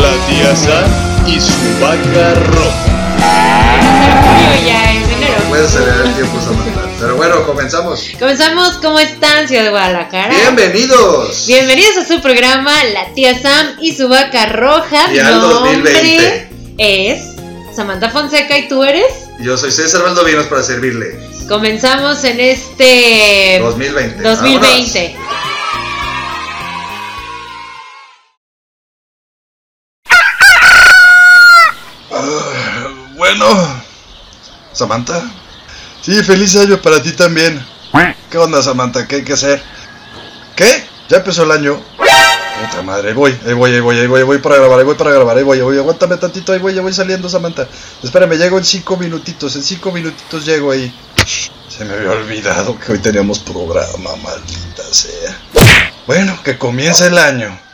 La tía Sam y su vaca roja. ya es enero. Puedes acelerar el tiempo, Samantha. Pero bueno, comenzamos. Comenzamos, ¿cómo están, Ciudad de Guadalajara? Bienvenidos. Bienvenidos a su programa La tía Sam y su vaca roja. Y al Nombre 2020. Es Samantha Fonseca y tú eres. Yo soy César Valdovinos para servirle. Comenzamos en este 2020. 2020. Bueno, Samantha. Sí, feliz año para ti también. ¿Qué onda, Samantha? ¿Qué hay que hacer? ¿Qué? ¿Ya empezó el año? Puta madre, ahí voy, ahí voy, ahí voy, ahí voy, ahí voy para grabar, ahí voy para grabar, ahí voy, ahí voy, aguántame tantito, ahí voy, ya voy saliendo, Samantha. Espérame, llego en cinco minutitos, en cinco minutitos llego ahí. Se me había olvidado que hoy teníamos programa, maldita sea. Bueno, que comience el año.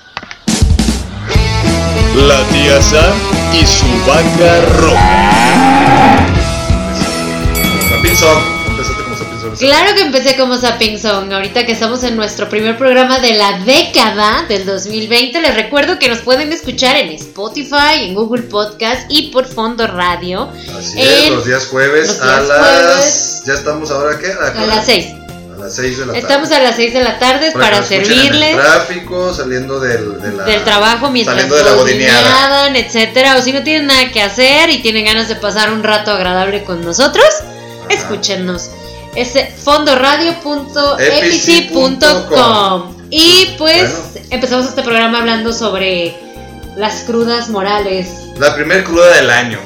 La tía Sam y su vaca roja. Song, empezaste como Song. Claro que empecé como Zapping Song. Ahorita que estamos en nuestro primer programa de la década del 2020, les recuerdo que nos pueden escuchar en Spotify, en Google Podcast y por Fondo Radio Así es, los días jueves los a las. jueves. Ya estamos ahora, ¿qué? a las 6. A las 6 de la tarde. Estamos a las 6 de la tarde para, servirles. En el tráfico, saliendo del, de la- del trabajo mientras Saliendo de la godineadan, etcétera, o si no tienen nada que hacer y tienen ganas de pasar un rato agradable con nosotros, escúchenos. Es fondoradio.epici.com y pues Bueno. empezamos este programa hablando sobre las crudas morales. La primer cruda del año.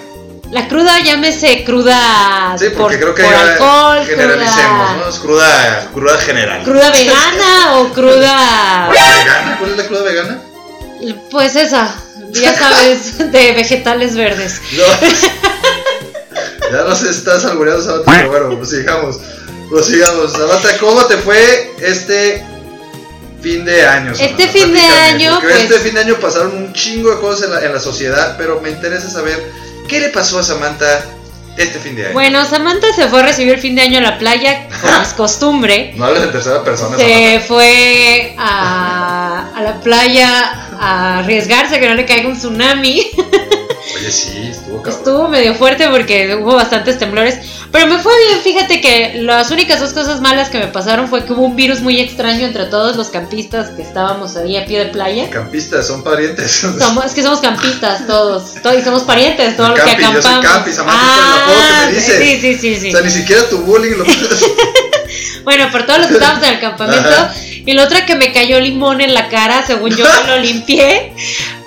La cruda, llámese cruda Sí, porque por, creo que por alcohol, generalicemos, cruda, ¿no? Es cruda, cruda general. cruda vegana o cruda ¿Vegana? ¿Cuál es la cruda vegana? Pues esa, ya sabes, de vegetales verdes. No. ya no sé si estás albureando, Samantha, pero bueno, pues sigamos. Prosigamos. Samantha, ¿cómo te fue este fin de año? Samantha? Este fin de año, pues- este fin de año pasaron un chingo de cosas en la, en la sociedad, pero me interesa saber qué le pasó a Samantha este fin de año. Bueno, Samantha se fue a recibir el fin de año a la playa, como es costumbre. No hables en tercera persona, Se fue a, a la playa a arriesgarse a que no le caiga un tsunami. Oye, sí, estuvo cabrón. Estuvo medio fuerte porque hubo bastantes temblores. Pero me fue bien, fíjate que las únicas dos cosas malas que me pasaron fue que hubo un virus muy extraño entre todos los campistas que estábamos ahí a pie de playa. Campistas, son parientes. Somos, es que somos campistas todos, todos y somos parientes, todos los que Campi, yo soy acampamos. campi, Samantha, es por el apodo que me dices. sí, sí, sí, sí. O sea, ni siquiera tu bullying lo Bueno, por todos los que estábamos en el campamento. Ajá. Y la otra que me cayó limón en la cara, según yo me lo limpié.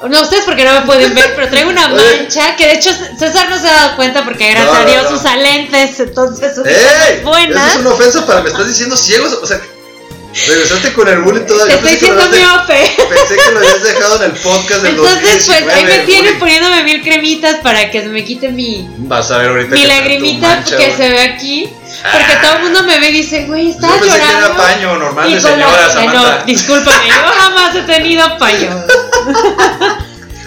No, ustedes porque no me pueden ver, pero traigo una mancha que de hecho César no se ha dado cuenta porque gracias No, a Dios no. usa lentes, entonces cosas buenas. Eso es una ofensa para. Me estás diciendo ciegos. O sea, regresaste con el bullying Te todavía. estoy que lo diciendo miope. Pensé que lo habías dejado en el podcast del Entonces, pues ahí 2019, me tienen poniéndome mil cremitas para que se me quite mi, Vas a ver ahorita. mi lagrimita mancha, que se ve aquí. Porque todo el mundo me ve y dice, güey, Yo estaba pensé que llorando. era paño normal Y de la- señora, Ay, Samantha. No, discúlpame, yo jamás he tenido paño.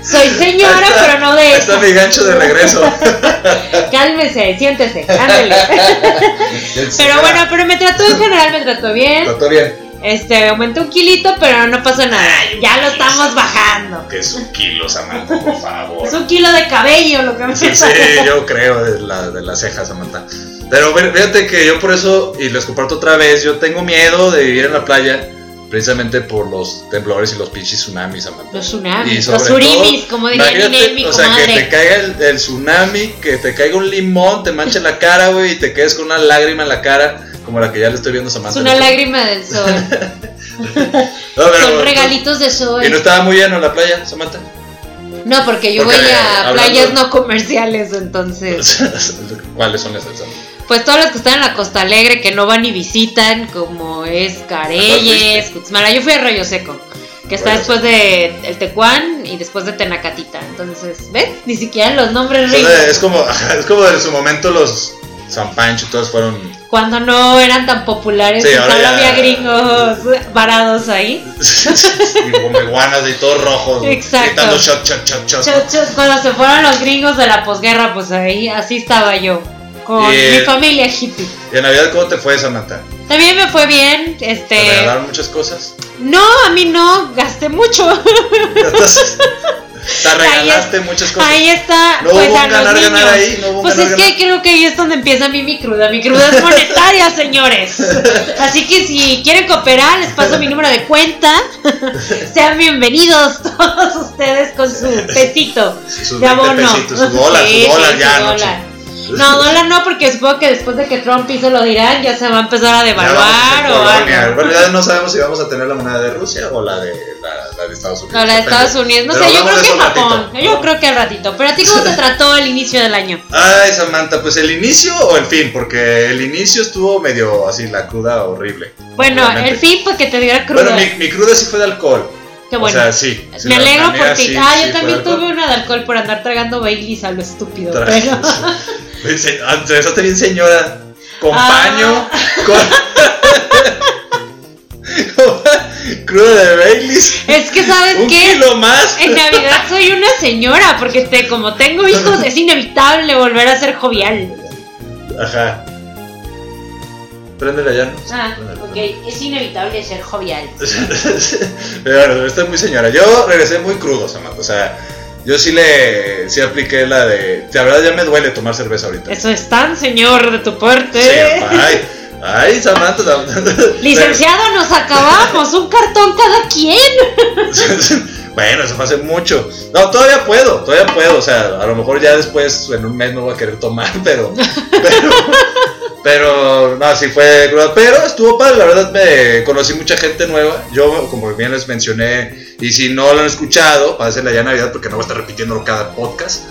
Soy señora, está, pero no de ahí Está mi gancho de regreso. Cálmese, siéntese, ándale. Pero bueno, pero me trató en general, me trató bien. Todo bien. Este, aumenté un kilito, pero no pasa nada. Ya lo estamos bajando. Que es un kilo, Samantha, por favor. Es un kilo de cabello lo que me Sí, sí, yo creo de, la, de las cejas, Samantha. Pero fíjate que yo por eso, y les comparto otra vez, yo tengo miedo de vivir en la playa, precisamente por los temblores y los pinches tsunamis, Samantha. Los tsunamis, los surimis, todo, como diría mi O sea, que te caiga el, el tsunami, que te caiga un limón, te manche la cara, güey, y te quedes con una lágrima en la cara, como la que ya le estoy viendo a Samantha. Es una lágrima del sol. No, pero- Son regalitos de sol. ¿Y no estaba muy lleno la playa, Samantha? No, porque yo Porque, voy a hablando- playas no comerciales, entonces. ¿Cuáles son esas? Samantha? Pues todas las que están en la Costa Alegre, que no van y visitan, como es Careyes, Cutzmala. Yo fui a Rayo Seco, que está Rayo después de El Tecuán y después de Tenacatita. Entonces, ¿ves? Ni siquiera los nombres ricos. es como, es como en su momento los San Pancho todos fueron Cuando no eran tan populares, Sí, y solo ya- había gringos varados ahí. y como iguanas y todos rojos Exacto. shot, shot, shot, Cuando se fueron los gringos de la posguerra, pues ahí así estaba yo. Con mi familia hippie. ¿Y en Navidad cómo te fue, Samantha? También me fue bien, ¿Te este... regalaron muchas cosas? No, a mí no, gasté mucho. Te arregalaste muchas cosas. Ahí está. No pues hubo a un los ganar, niños. ganar ahí, no hubo pues ganar, es que ganar. creo que ahí es donde empieza mí mi cruda. Mi cruda es monetaria, señores. Así que si quieren cooperar, les paso mi número de cuenta. Sean bienvenidos todos ustedes con su pesito de 20 abono. pesitos, su dólar, Sí, su dólar sí, ya, su dólar. No, dólar no, porque supongo que después de que Trump hizo lo de Irán ya se va a empezar a devaluar o algo. En realidad no sabemos si vamos a tener la moneda de Rusia o la de, la, la de Estados Unidos. No, la de. Estados Unidos. No Pero sé, yo creo que Japón. ratito. Yo creo que al ratito. Pero a ti, ¿cómo te trató el inicio del año? Ay, Samantha, pues el inicio o el fin, porque el inicio estuvo medio así, la cruda horrible. Bueno, el fin porque te diera cruda. Bueno, mi, mi cruda sí fue de alcohol. Qué bueno. O sea, sí. sí, Me alegro la mía por ti. sí, ah, sí yo también alcohol. tuve una de alcohol por andar tragando Baileys a lo estúpido. Tra- Pero... Pues, eh, ah, Te besaste bien, señora. Con Ah. paño. Con- cruda de Baileys. Es que, ¿sabes Un qué? kilo más. En Navidad soy una señora, porque este, como tengo hijos, es inevitable volver a ser jovial. Ajá. Préndele ya, ¿no? Ah, ok, es inevitable ser jovial. Pero bueno, estoy muy señora. Yo regresé muy crudo, Samantha. O sea, yo sí le sí apliqué la de. La verdad ya me duele tomar cerveza ahorita. Eso es tan señor de tu parte. Sí, ay, ay, Samantha. Licenciado, nos acabamos, un cartón cada quien. bueno, eso fue hace mucho. No, todavía puedo, todavía puedo. O sea, a lo mejor ya después, en un mes, no voy a querer tomar, pero. Pero, pero no, sí fue cruda. Pero estuvo padre, la verdad me conocí mucha gente nueva. Yo, como bien les mencioné, y si no lo han escuchado, pásenla ya en Navidad porque no voy a estar repitiéndolo cada podcast.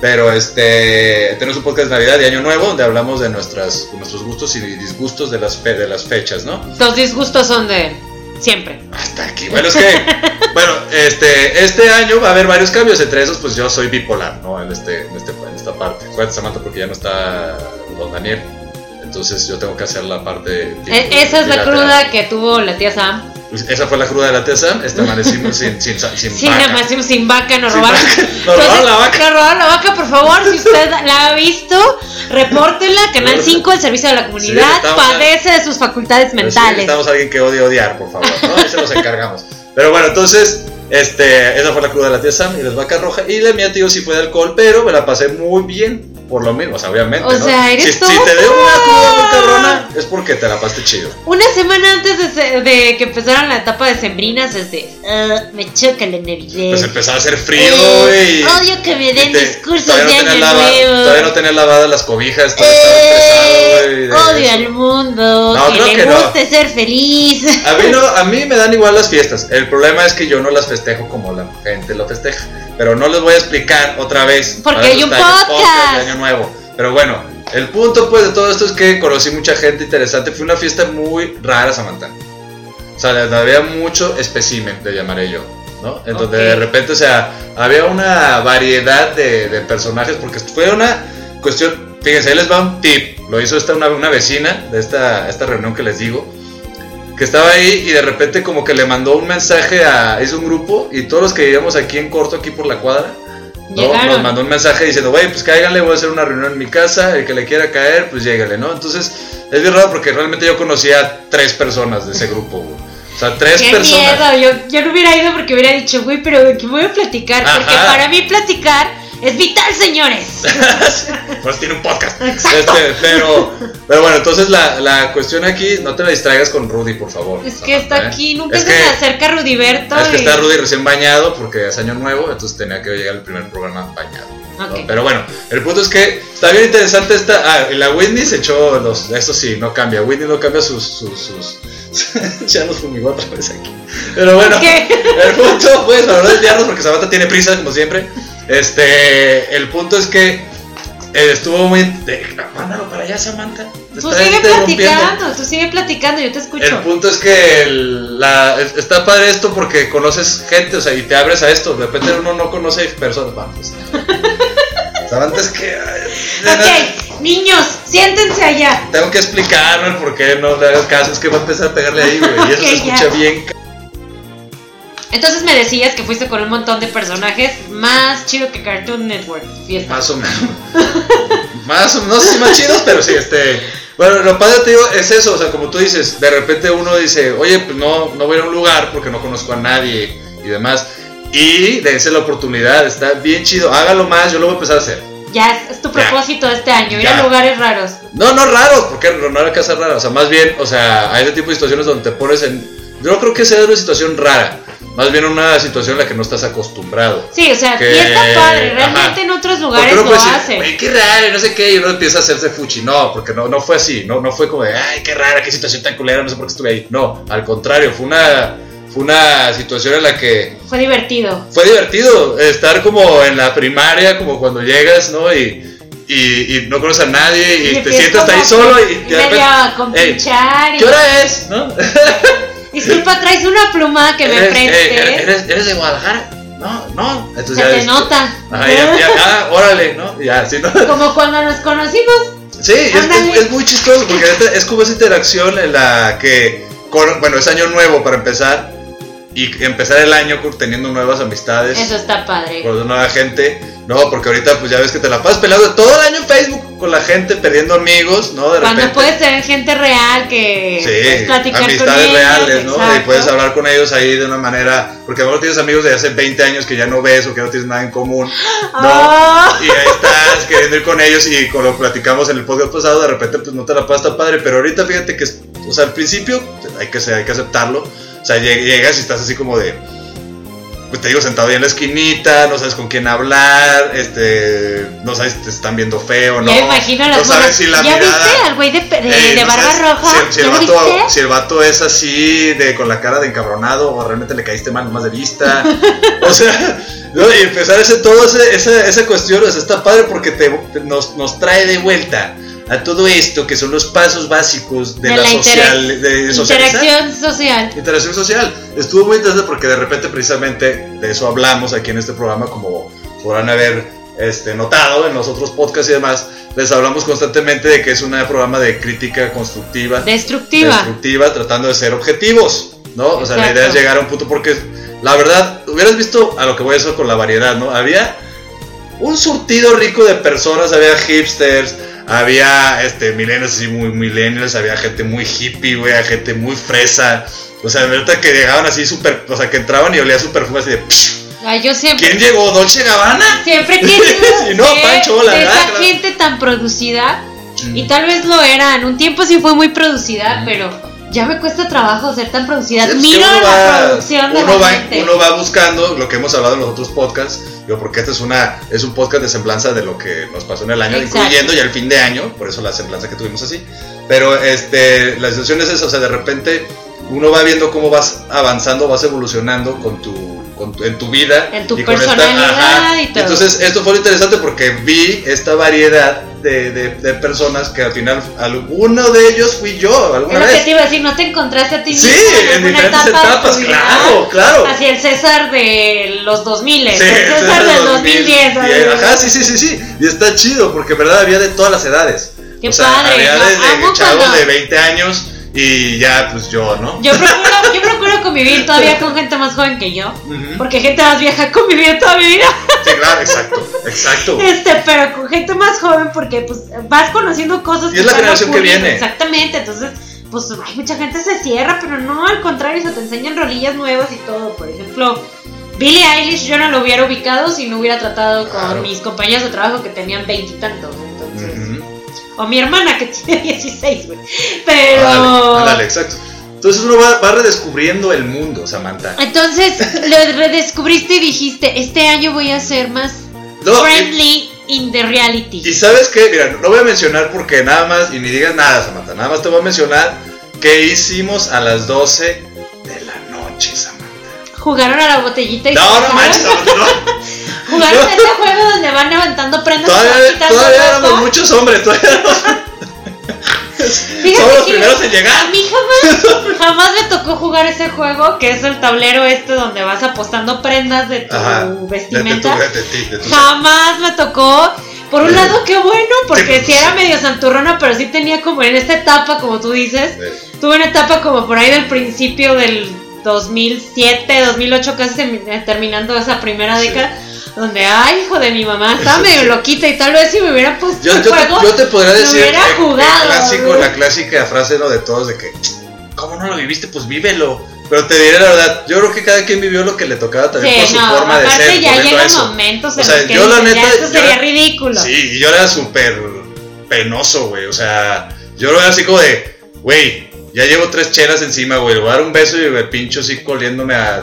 Pero este tenemos un podcast de Navidad y Año Nuevo donde hablamos de nuestras, nuestros gustos y disgustos de las, fe- de las fechas, ¿no? Los disgustos son de siempre. Hasta aquí. Bueno, es que, bueno, este, este año va a haber varios cambios. Entre esos, pues yo soy bipolar, ¿no? En, este, en, este, en esta parte. Acuérdate, Samantha, porque ya no está don Daniel. Entonces yo tengo que hacer la parte. E- Esa es la cruda que tuvo la tía Sam. Pues Esa fue la cruda de la tía Sam. Este amanecimos sin, sin, sin, sin vaca. hicimos sin vaca, nos Sin robaron. vaca. Nos robaron la vaca. Nos robaron la vaca, por favor. Si usted la ha visto, repórtela. Canal 5, el servicio de la comunidad, Sí, estamos- padece de sus facultades Pues sí, mentales. necesitamos a alguien que odie odiar, por favor. ¿no? Ahí se los encargamos. Pero bueno, entonces, este, esa fue la cruda de la tía Sam y las vacas rojas. Y la mía, tío, sí fue de alcohol, pero me la pasé muy bien. Por lo mismo, o sea, obviamente. O ¿no? sea, eres si, si te dio una cruda muy cabrona, es porque te la pasaste chido. Una semana antes de, se- de que empezaran la etapa de sembrinas, es de. "Ah, me choca la Navidad. Pues empezaba a hacer frío, Eh, güey. odio que me den te- discursos de no año lava- nuevo. Todavía no tenías lavadas las cobijas, todavía estaba estresado, güey. Eh, odio al mundo, No, que creo le que guste ser feliz. A mí, no, a mí me dan igual las fiestas. El problema es que yo no las festejo como la gente lo festeja. Pero no les voy a explicar otra vez. Porque eso hay un el podcast. Nuevo. Pero bueno, el punto pues de todo esto es que conocí mucha gente interesante. Fue una fiesta muy rara, Samantha. O sea, había mucho espécimen, le llamaré yo. ¿no? En donde Ok. de repente, o sea, había una variedad de, de personajes. Porque fue una cuestión. Fíjense, ahí les va un tip. Lo hizo esta una, una vecina de esta, esta reunión que les digo que estaba ahí y de repente como que le mandó un mensaje a hizo un grupo y todos los que vivíamos aquí en corto aquí por la cuadra ¿no? Llegaron. nos mandó un mensaje diciendo güey pues cáiganle voy a hacer una reunión en mi casa el que le quiera caer pues llégale no entonces es bien raro porque realmente yo conocía a tres personas de ese grupo güey. o sea tres Qué personas miedo, yo, yo no hubiera ido porque hubiera dicho, güey, pero ¿de qué voy a platicar? Porque para mí platicar es vital, señores. pues tiene un podcast Exacto. Este, pero pero bueno entonces la, la cuestión aquí no te la distraigas con Rudy por favor Es que está Samantha, ¿eh? aquí, nunca Es se que- me acerca Rudiberto. Es que y- está Rudy recién bañado porque es año nuevo, entonces tenía que llegar el primer programa bañado. ¿no? Ok. Pero bueno, el punto es que está bien interesante esta. Ah, y la Whitney se echó los. Eso sí, no cambia. Whitney no cambia sus. sus, sus- ya nos fumigó otra vez aquí. Pero bueno, ¿Qué? el punto, pues, para no desviarnos porque Samantha tiene prisa, como siempre. Este. El punto es que. eh, estuvo muy. de- mándalo para allá, Samantha. Tú sigue platicando, tú sigue platicando, yo te escucho. El punto es que el- la, es- está padre esto porque conoces gente, o sea, y te abres a esto. De repente uno no conoce personas. Va, pues. Samantha, es que. Ok, niños, siéntense allá. Tengo que explicarme el por qué no le hagas caso. Es que va a empezar a pegarle ahí, güey. Y eso se Ok, ya. escucha bien. Entonces me decías que fuiste con un montón de personajes más chido que Cartoon Network. Más o menos. más o no sé si más chidos, pero sí, este. Bueno, lo padre te digo es eso, o sea, como tú dices, de repente uno dice, oye, pues no, no voy a ir a un lugar porque no conozco a nadie y demás. Y dense la oportunidad, está bien chido. Hágalo más, yo lo voy a empezar a hacer. Ya es, es tu propósito este año, ir Ya. a lugares raros. No, no raros, porque no, era casa rara. O sea, más bien, o sea, hay ese tipo de situaciones donde te pones en. Yo creo que sea una situación rara. Más bien una situación en la que no estás acostumbrado. Sí, o sea, Que- y está padre. ajá. Realmente en otros lugares uno lo hacen. "Güey, qué raro, y no sé qué, y uno empieza a hacerse fuchi. No, porque no, no fue así. No, no fue como de, ay, qué rara, qué situación tan culera, no sé por qué estuve ahí. No, al contrario, fue una, fue una situación en la que Fue divertido. fue divertido estar como en la primaria, como cuando llegas, ¿no? Y, y, y no conoces a nadie y, te empiezas sientas ahí solo y, que de repente, medio a "Ey, compinchar. y- ¿Qué hora es? ¿No? Disculpa, traes una pluma que me ¿Eres, prestes. eh, eres, eres de Guadalajara? No, no. Entonces Se ya te nota. Ajá, ya, ya, ah, órale, ¿no? Ya, sí, ¿no? Como cuando nos conocimos. Sí, es, es- es muy chistoso porque es como esa interacción en la que, con- bueno, es año nuevo para empezar y empezar el año con- teniendo nuevas amistades, Eso está padre. con nueva gente, ¿no? Porque ahorita pues ya ves que te la pasas peleando todo el año en Facebook con la gente, perdiendo amigos, ¿no? De Cuando repente. puedes tener gente real que puedes Sí, platicar con amistades ellos. reales, ¿no? Y puedes hablar con ellos ahí de una manera, porque a lo mejor tienes amigos de hace 20 años que ya no ves o que no tienes nada en común, ¿no? Ah. Y ahí estás queriendo ir con ellos y con lo que platicamos en el podcast pasado, de repente pues no te la pasas tan padre, pero ahorita fíjate que, o sea, al principio hay que, hay que aceptarlo, o sea, lleg- llegas y estás así como de, pues te digo, sentado ahí en la esquinita, no sabes con quién hablar, este, no sabes si te están viendo feo, ¿no? Ya imagino las no sabes si la ¿Ya mirada... viste al güey de, de, Eh, de no barba sabes roja? Si, si el ¿Ya lo vato, viste? si el vato es así, de, con la cara de encabronado, o realmente le caíste mal nomás de vista. o sea, ¿no? y empezar ese, todo ese, esa, esa cuestión, o sea, está padre porque te, te- nos, nos trae de vuelta a todo esto que son los pasos básicos de, De la, la social, interac- de socializar. Interacción social. Interacción social. Estuvo muy interesante porque de repente precisamente de eso hablamos aquí en este programa, como podrán haber este, notado en los otros podcasts y demás. Les hablamos constantemente de que es un programa de crítica constructiva, Destructiva. destructiva, tratando de ser objetivos, ¿no? O sea, la idea es llegar a un punto porque la verdad, hubieras visto a lo que voy a eso con la variedad, ¿no? Había un surtido rico de personas, había hipsters, había este millennials así muy millennials, había gente muy hippie, güey, gente muy fresa. O sea, de verdad que llegaban así súper, o sea, que entraban y olía su perfume así de "Psh, Ay, yo siempre. ¿Quién llegó? ¿Dolce Gabbana? Siempre querido Si no, Pancho, la de verdad, esa claro. gente tan producida. Mm. Y tal vez lo era. En un tiempo sí fue muy producida, pero ya me cuesta trabajo ser tan producida. Sí, pues, Miro la va- producción de uno la va, gente. uno va buscando lo que hemos hablado en los otros podcasts, porque este es una es un podcast de semblanza de lo que nos pasó en el año, Exacto. incluyendo ya el fin de año, por eso la semblanza que tuvimos así. Pero este la situación es esa, o sea, de repente uno va viendo cómo vas avanzando, vas evolucionando con tu, con tu- en tu vida En tu y personalidad y todo. Entonces, esto fue interesante porque vi esta variedad de, de- de personas que al final alguno de ellos fui yo alguna Es lo que vez. te iba a decir, ¿no te encontraste a ti Sí, mismo en diferentes etapa etapas, claro, claro. Así el César de los 2000, Sí, el César del 2010. ¿sabes? Ajá, sí, sí, sí, sí. Y está chido porque, verdad, había de todas las edades. Qué o sea, padre, había ¿no? desde Amo chavos cuando- de 20 años y ya, pues yo, ¿no? Yo procuro, yo procuro convivir todavía con gente más joven que yo. Porque gente más vieja convivir toda mi vida. Sí, claro, exacto, exacto. Este, pero con gente más joven porque pues vas conociendo cosas Y es la generación que viene. Exactamente, entonces pues hay mucha gente se cierra, pero no, al contrario, se te enseñan rolillas nuevas y todo. Por ejemplo, Billie Eilish yo no lo hubiera ubicado si no hubiera tratado con Claro. mis compañeros de trabajo que tenían veintitantos. O mi hermana que tiene 16, güey. Pero Ándale, ándale, exacto. Entonces uno va, va redescubriendo el mundo, Samantha. entonces lo redescubriste y dijiste, este año voy a ser más No, y, friendly in the reality. y sabes qué, mira, no voy a mencionar porque nada más, y ni digas nada, Samantha, nada más te voy a mencionar que hicimos a las 12 de la noche, Samantha. Jugaron a la botellita y se No, no manches, Samantha, no. Jugaron este juego donde van levantando prendas Todavía, éramos muchos hombres, todavía éramos, somos los primeros en A llegar. mí jamás, jamás me tocó jugar ese juego, que es el tablero este donde vas apostando prendas de tu Ajá, de, de tu, vestimenta. de, ti, de tu- Jamás me tocó. Por un lado, qué bueno, porque Sí, sí era medio santurrona, pero sí tenía como en esta etapa, como tú dices, de- tuve una etapa como por ahí del principio del 2007, 2008, casi terminando esa primera Sí. Donde, ay, hijo de mi mamá, estaba medio loquita y tal vez si me hubiera puesto Yo, yo, te, juego, yo te podría decir hubiera clásico, la clásica frase ¿no? de todos de que, ¿cómo no lo viviste? Pues vívelo. Pero te diré la verdad, yo creo que cada quien vivió lo que le tocaba también por Sí, su no, forma de aparte ser. ya llegan eso. momentos en O sea, los que yo la neta, esto sería ridículo. Sí, y yo era súper penoso, güey. O sea, yo lo era así como de, güey, ya llevo tres chelas encima, güey. Le voy a dar un beso y el pincho así coliéndome a,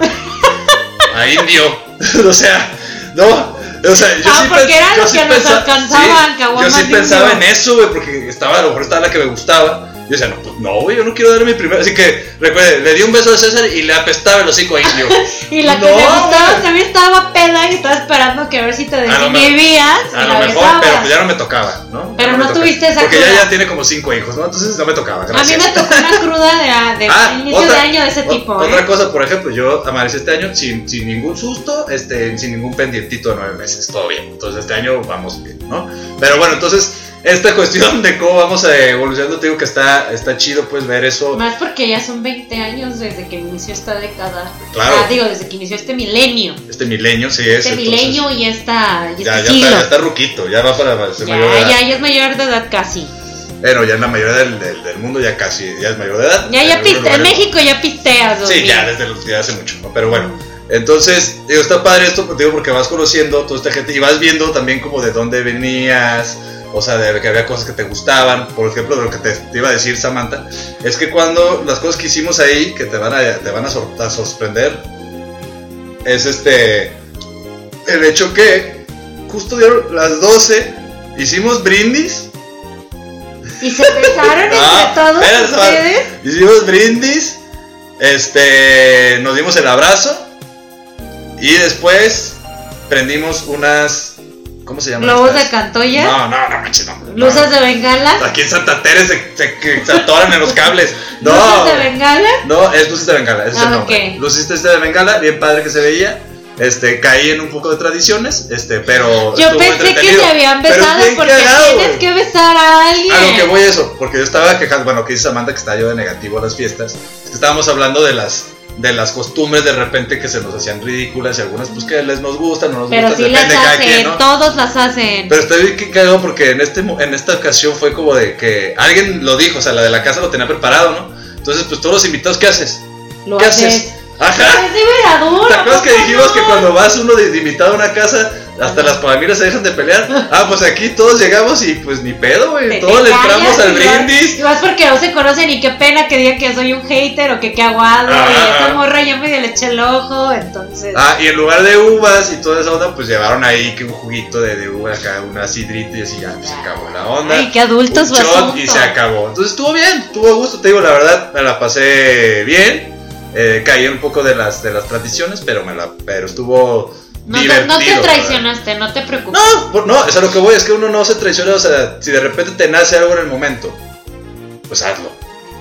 a indio. o sea, no. O sea, yo Ah, sí porque era yo lo sí que nos alcanzaban, sí, Yo sí pensaba en eso, güey, porque estaba, a lo mejor estaba la que me gustaba. Yo decía, no, pues no, güey, yo no quiero dar mi primer. Así que, recuerde, le di un beso a César y le apestaba el hocico a indio. Y la que No, me gustaba también estaba peda y estaba esperando que a ver si te A lo mejor- desinhibías A lo mejor, besabas. pero pues ya no me tocaba, ¿no? Pero Ya no tuviste esa Porque cruda. ella ya tiene como cinco hijos, ¿no? Entonces no me tocaba, A mí gracias. me tocó una cruda de, de Ah, inicio otra- de año de ese o- tipo. Otra ¿eh? cosa, por ejemplo, yo amanecí este año sin, sin ningún susto, este, sin ningún pendientito de nueve meses, todo bien. Entonces este año vamos bien, ¿no? Pero bueno, entonces esta cuestión de cómo vamos eh, evolucionando, te digo que está, está chido pues ver eso. Más porque ya son 20 años desde que inició esta década. Claro. Ah, digo, desde que inició este milenio. Este milenio, sí es. Este entonces, milenio y, esta, y Ya, este ya, siglo. está, ya está ruquito, ya va para ser mayor de ya, edad. ya, ya es mayor de edad casi. Bueno, ya en la mayoría del, del, del mundo ya casi, ya es mayor de edad. Ya, ya piste, en México ya pisteas. Sí, ya desde, los- ya hace mucho, ¿no? Pero bueno, entonces, digo, está padre esto, digo, porque vas conociendo toda esta gente y vas viendo también como de dónde venías, o sea, de que había cosas que te gustaban. Por ejemplo, de lo que te, te iba a decir Samantha, es que cuando las cosas que hicimos ahí, que te van a, te van a, sor- a sorprender, es este, el hecho que justo dieron las 12, hicimos brindis. Y se besaron entre Ah, todos Samantha. ustedes. Hicimos brindis, este, nos dimos el abrazo y después prendimos unas, ¿cómo se llaman? Globos de cantoya. No, no, no manches, no. Luces no. de bengala. Aquí en Santa Tere se, se, atoran en los cables. No, Luces de bengala. no, es luces de bengala, ese es el Ah, nombre. ok. Luces de bengala, bien padre que se veía. Este, caí en un poco de tradiciones, este, pero. Yo pensé que se habían besado porque cagado, tienes que besar a alguien. A lo que voy eso, porque yo estaba quejando, bueno, que dice Samantha que está yo de negativo a las fiestas, es que estábamos hablando de las de las costumbres de repente que se nos hacían ridículas y algunas pues que les nos gustan, no nos Pero gustan, sí las depende de cada quien, ¿no? todos las hacen. Pero estoy bien cagado porque en este en esta ocasión fue como de que alguien lo dijo, o sea, la de la casa lo tenía preparado, ¿no? Entonces, pues todos los invitados, ¿qué haces? Lo ¿Qué haces. Ajá. ¿Te ¿a acuerdas que dijimos no? que cuando vas uno de, de invitado a una casa, hasta las palmeras se dejan de pelear? Ah, pues aquí todos llegamos y pues ni pedo, güey. Todos le entramos al brindis. Y porque no se conocen y qué pena que diga que soy un hater o que qué aguado. Ajá, y morra ya medio le eché el ojo, entonces. Ah, y en lugar de uvas y toda esa onda, pues llevaron ahí que un juguito de, de uva acá, una sidrita y así ya pues, se acabó la onda. Ay, qué adultos un shot y se acabó. Entonces estuvo bien, estuvo a gusto, te digo, la verdad, me la pasé bien. Eh, caí un poco de las de las tradiciones, pero me la pero estuvo No no te verdad. traicionaste, no te preocupes. No, no, es a lo que voy, es que uno no se traiciona, o sea, si de repente te nace algo en el momento, pues hazlo.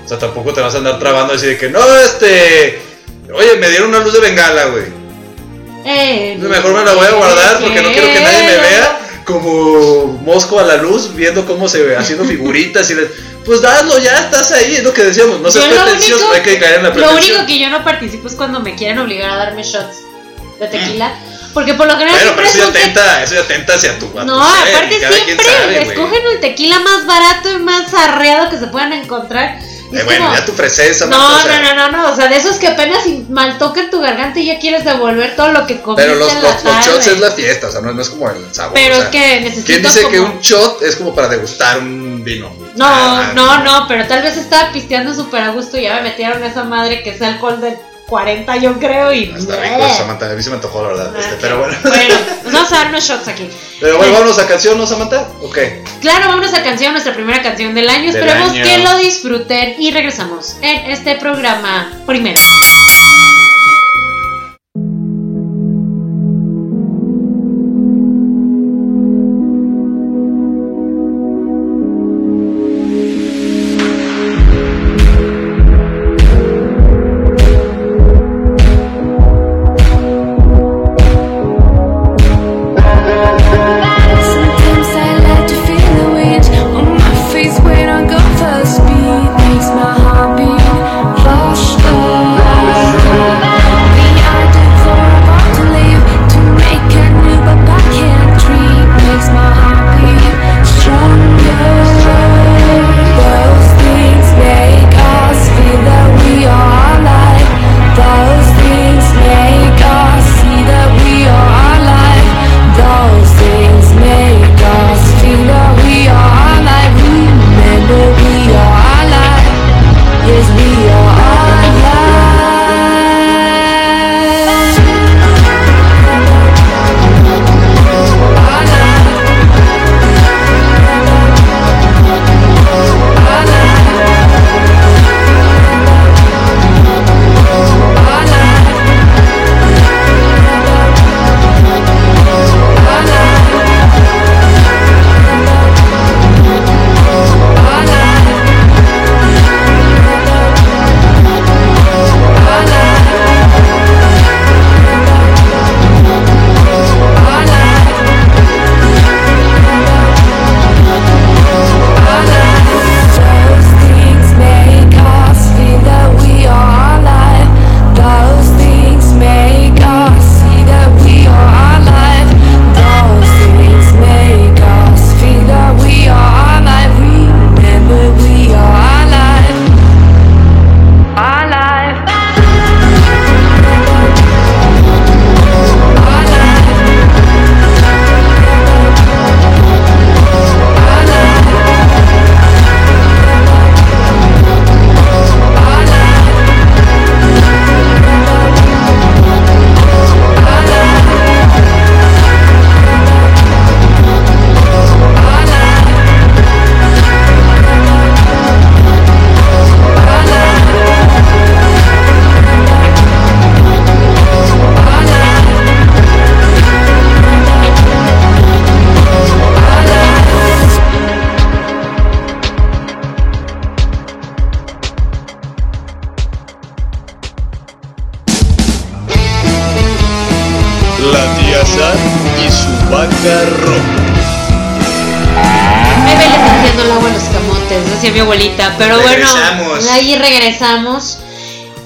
O sea, tampoco te vas a andar trabando así de que, no, este, oye, me dieron una luz de bengala, güey. Eh, Mejor me la voy a guardar porque no quiero que nadie me vea como mosco a la luz, viendo cómo se ve, haciendo figuritas y les, pues hazlo, ya estás ahí, es lo que decíamos, no seas pretencioso, único- hay que caer en la Lo único que yo no participo es cuando me quieren obligar a darme shots de tequila. Porque por lo general Bueno, pero eso ya es un te- eso ya tenta hacia tu No, ser, aparte siempre sabe, escogen el tequila más barato y más arreado que se puedan encontrar. Eh, bueno, como- ya tu freseza, no, no, no, no, no, o sea, de esos que apenas mal tocan tu garganta y ya quieres devolver todo lo que comiste Pero los, en los, la los tarde. shots es la fiesta, o sea, no, no es como el sabor. Pero o es que necesito ¿Quién dice como... que un shot es como para degustar un vino? No, Ah, no, no, pero tal vez estaba pisteando súper a gusto y ya me metieron esa madre que es alcohol de 40 yo creo y... Está rico, Samantha, a mí se me antojó, la verdad. este, pero bueno. Bueno, pues vamos a dar unos shots aquí. Pero bueno, vámonos a canción, ¿no, Samantha? Ok. Claro, vámonos a canción, nuestra primera canción del año. Del Esperemos año. que lo disfruten y regresamos en este programa primero.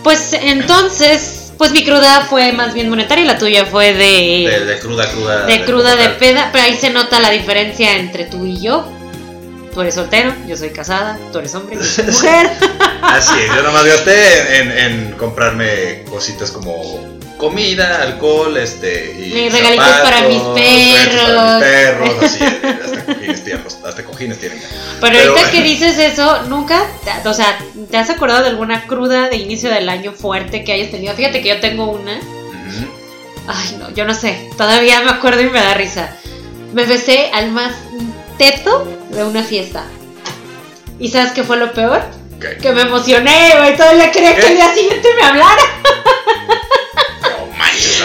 Pues entonces, pues mi cruda fue más bien monetaria y la tuya fue de, De, de cruda, cruda. de cruda de peda. Pero ahí se nota la diferencia entre tú y yo. Tú eres soltero, yo soy casada, tú eres hombre, yo soy mujer. Así es, yo nomás gasté en, en comprarme cositas como comida, alcohol, este. Y Mis regalitos para mis juguetes Para mis perros. perros, así, hasta cojines tienen, hasta cojines tienen. Pero, Pero ahorita que dices eso, nunca, o sea, ¿te has acordado de alguna cruda de inicio del año fuerte que hayas tenido? Fíjate que yo tengo una. Ay, no, yo no sé. Todavía me acuerdo y me da risa. Me besé al más teto de una fiesta. ¿Y sabes qué fue lo peor? Que me emocioné, güey. Todavía quería que ¿Qué? el día siguiente me hablara.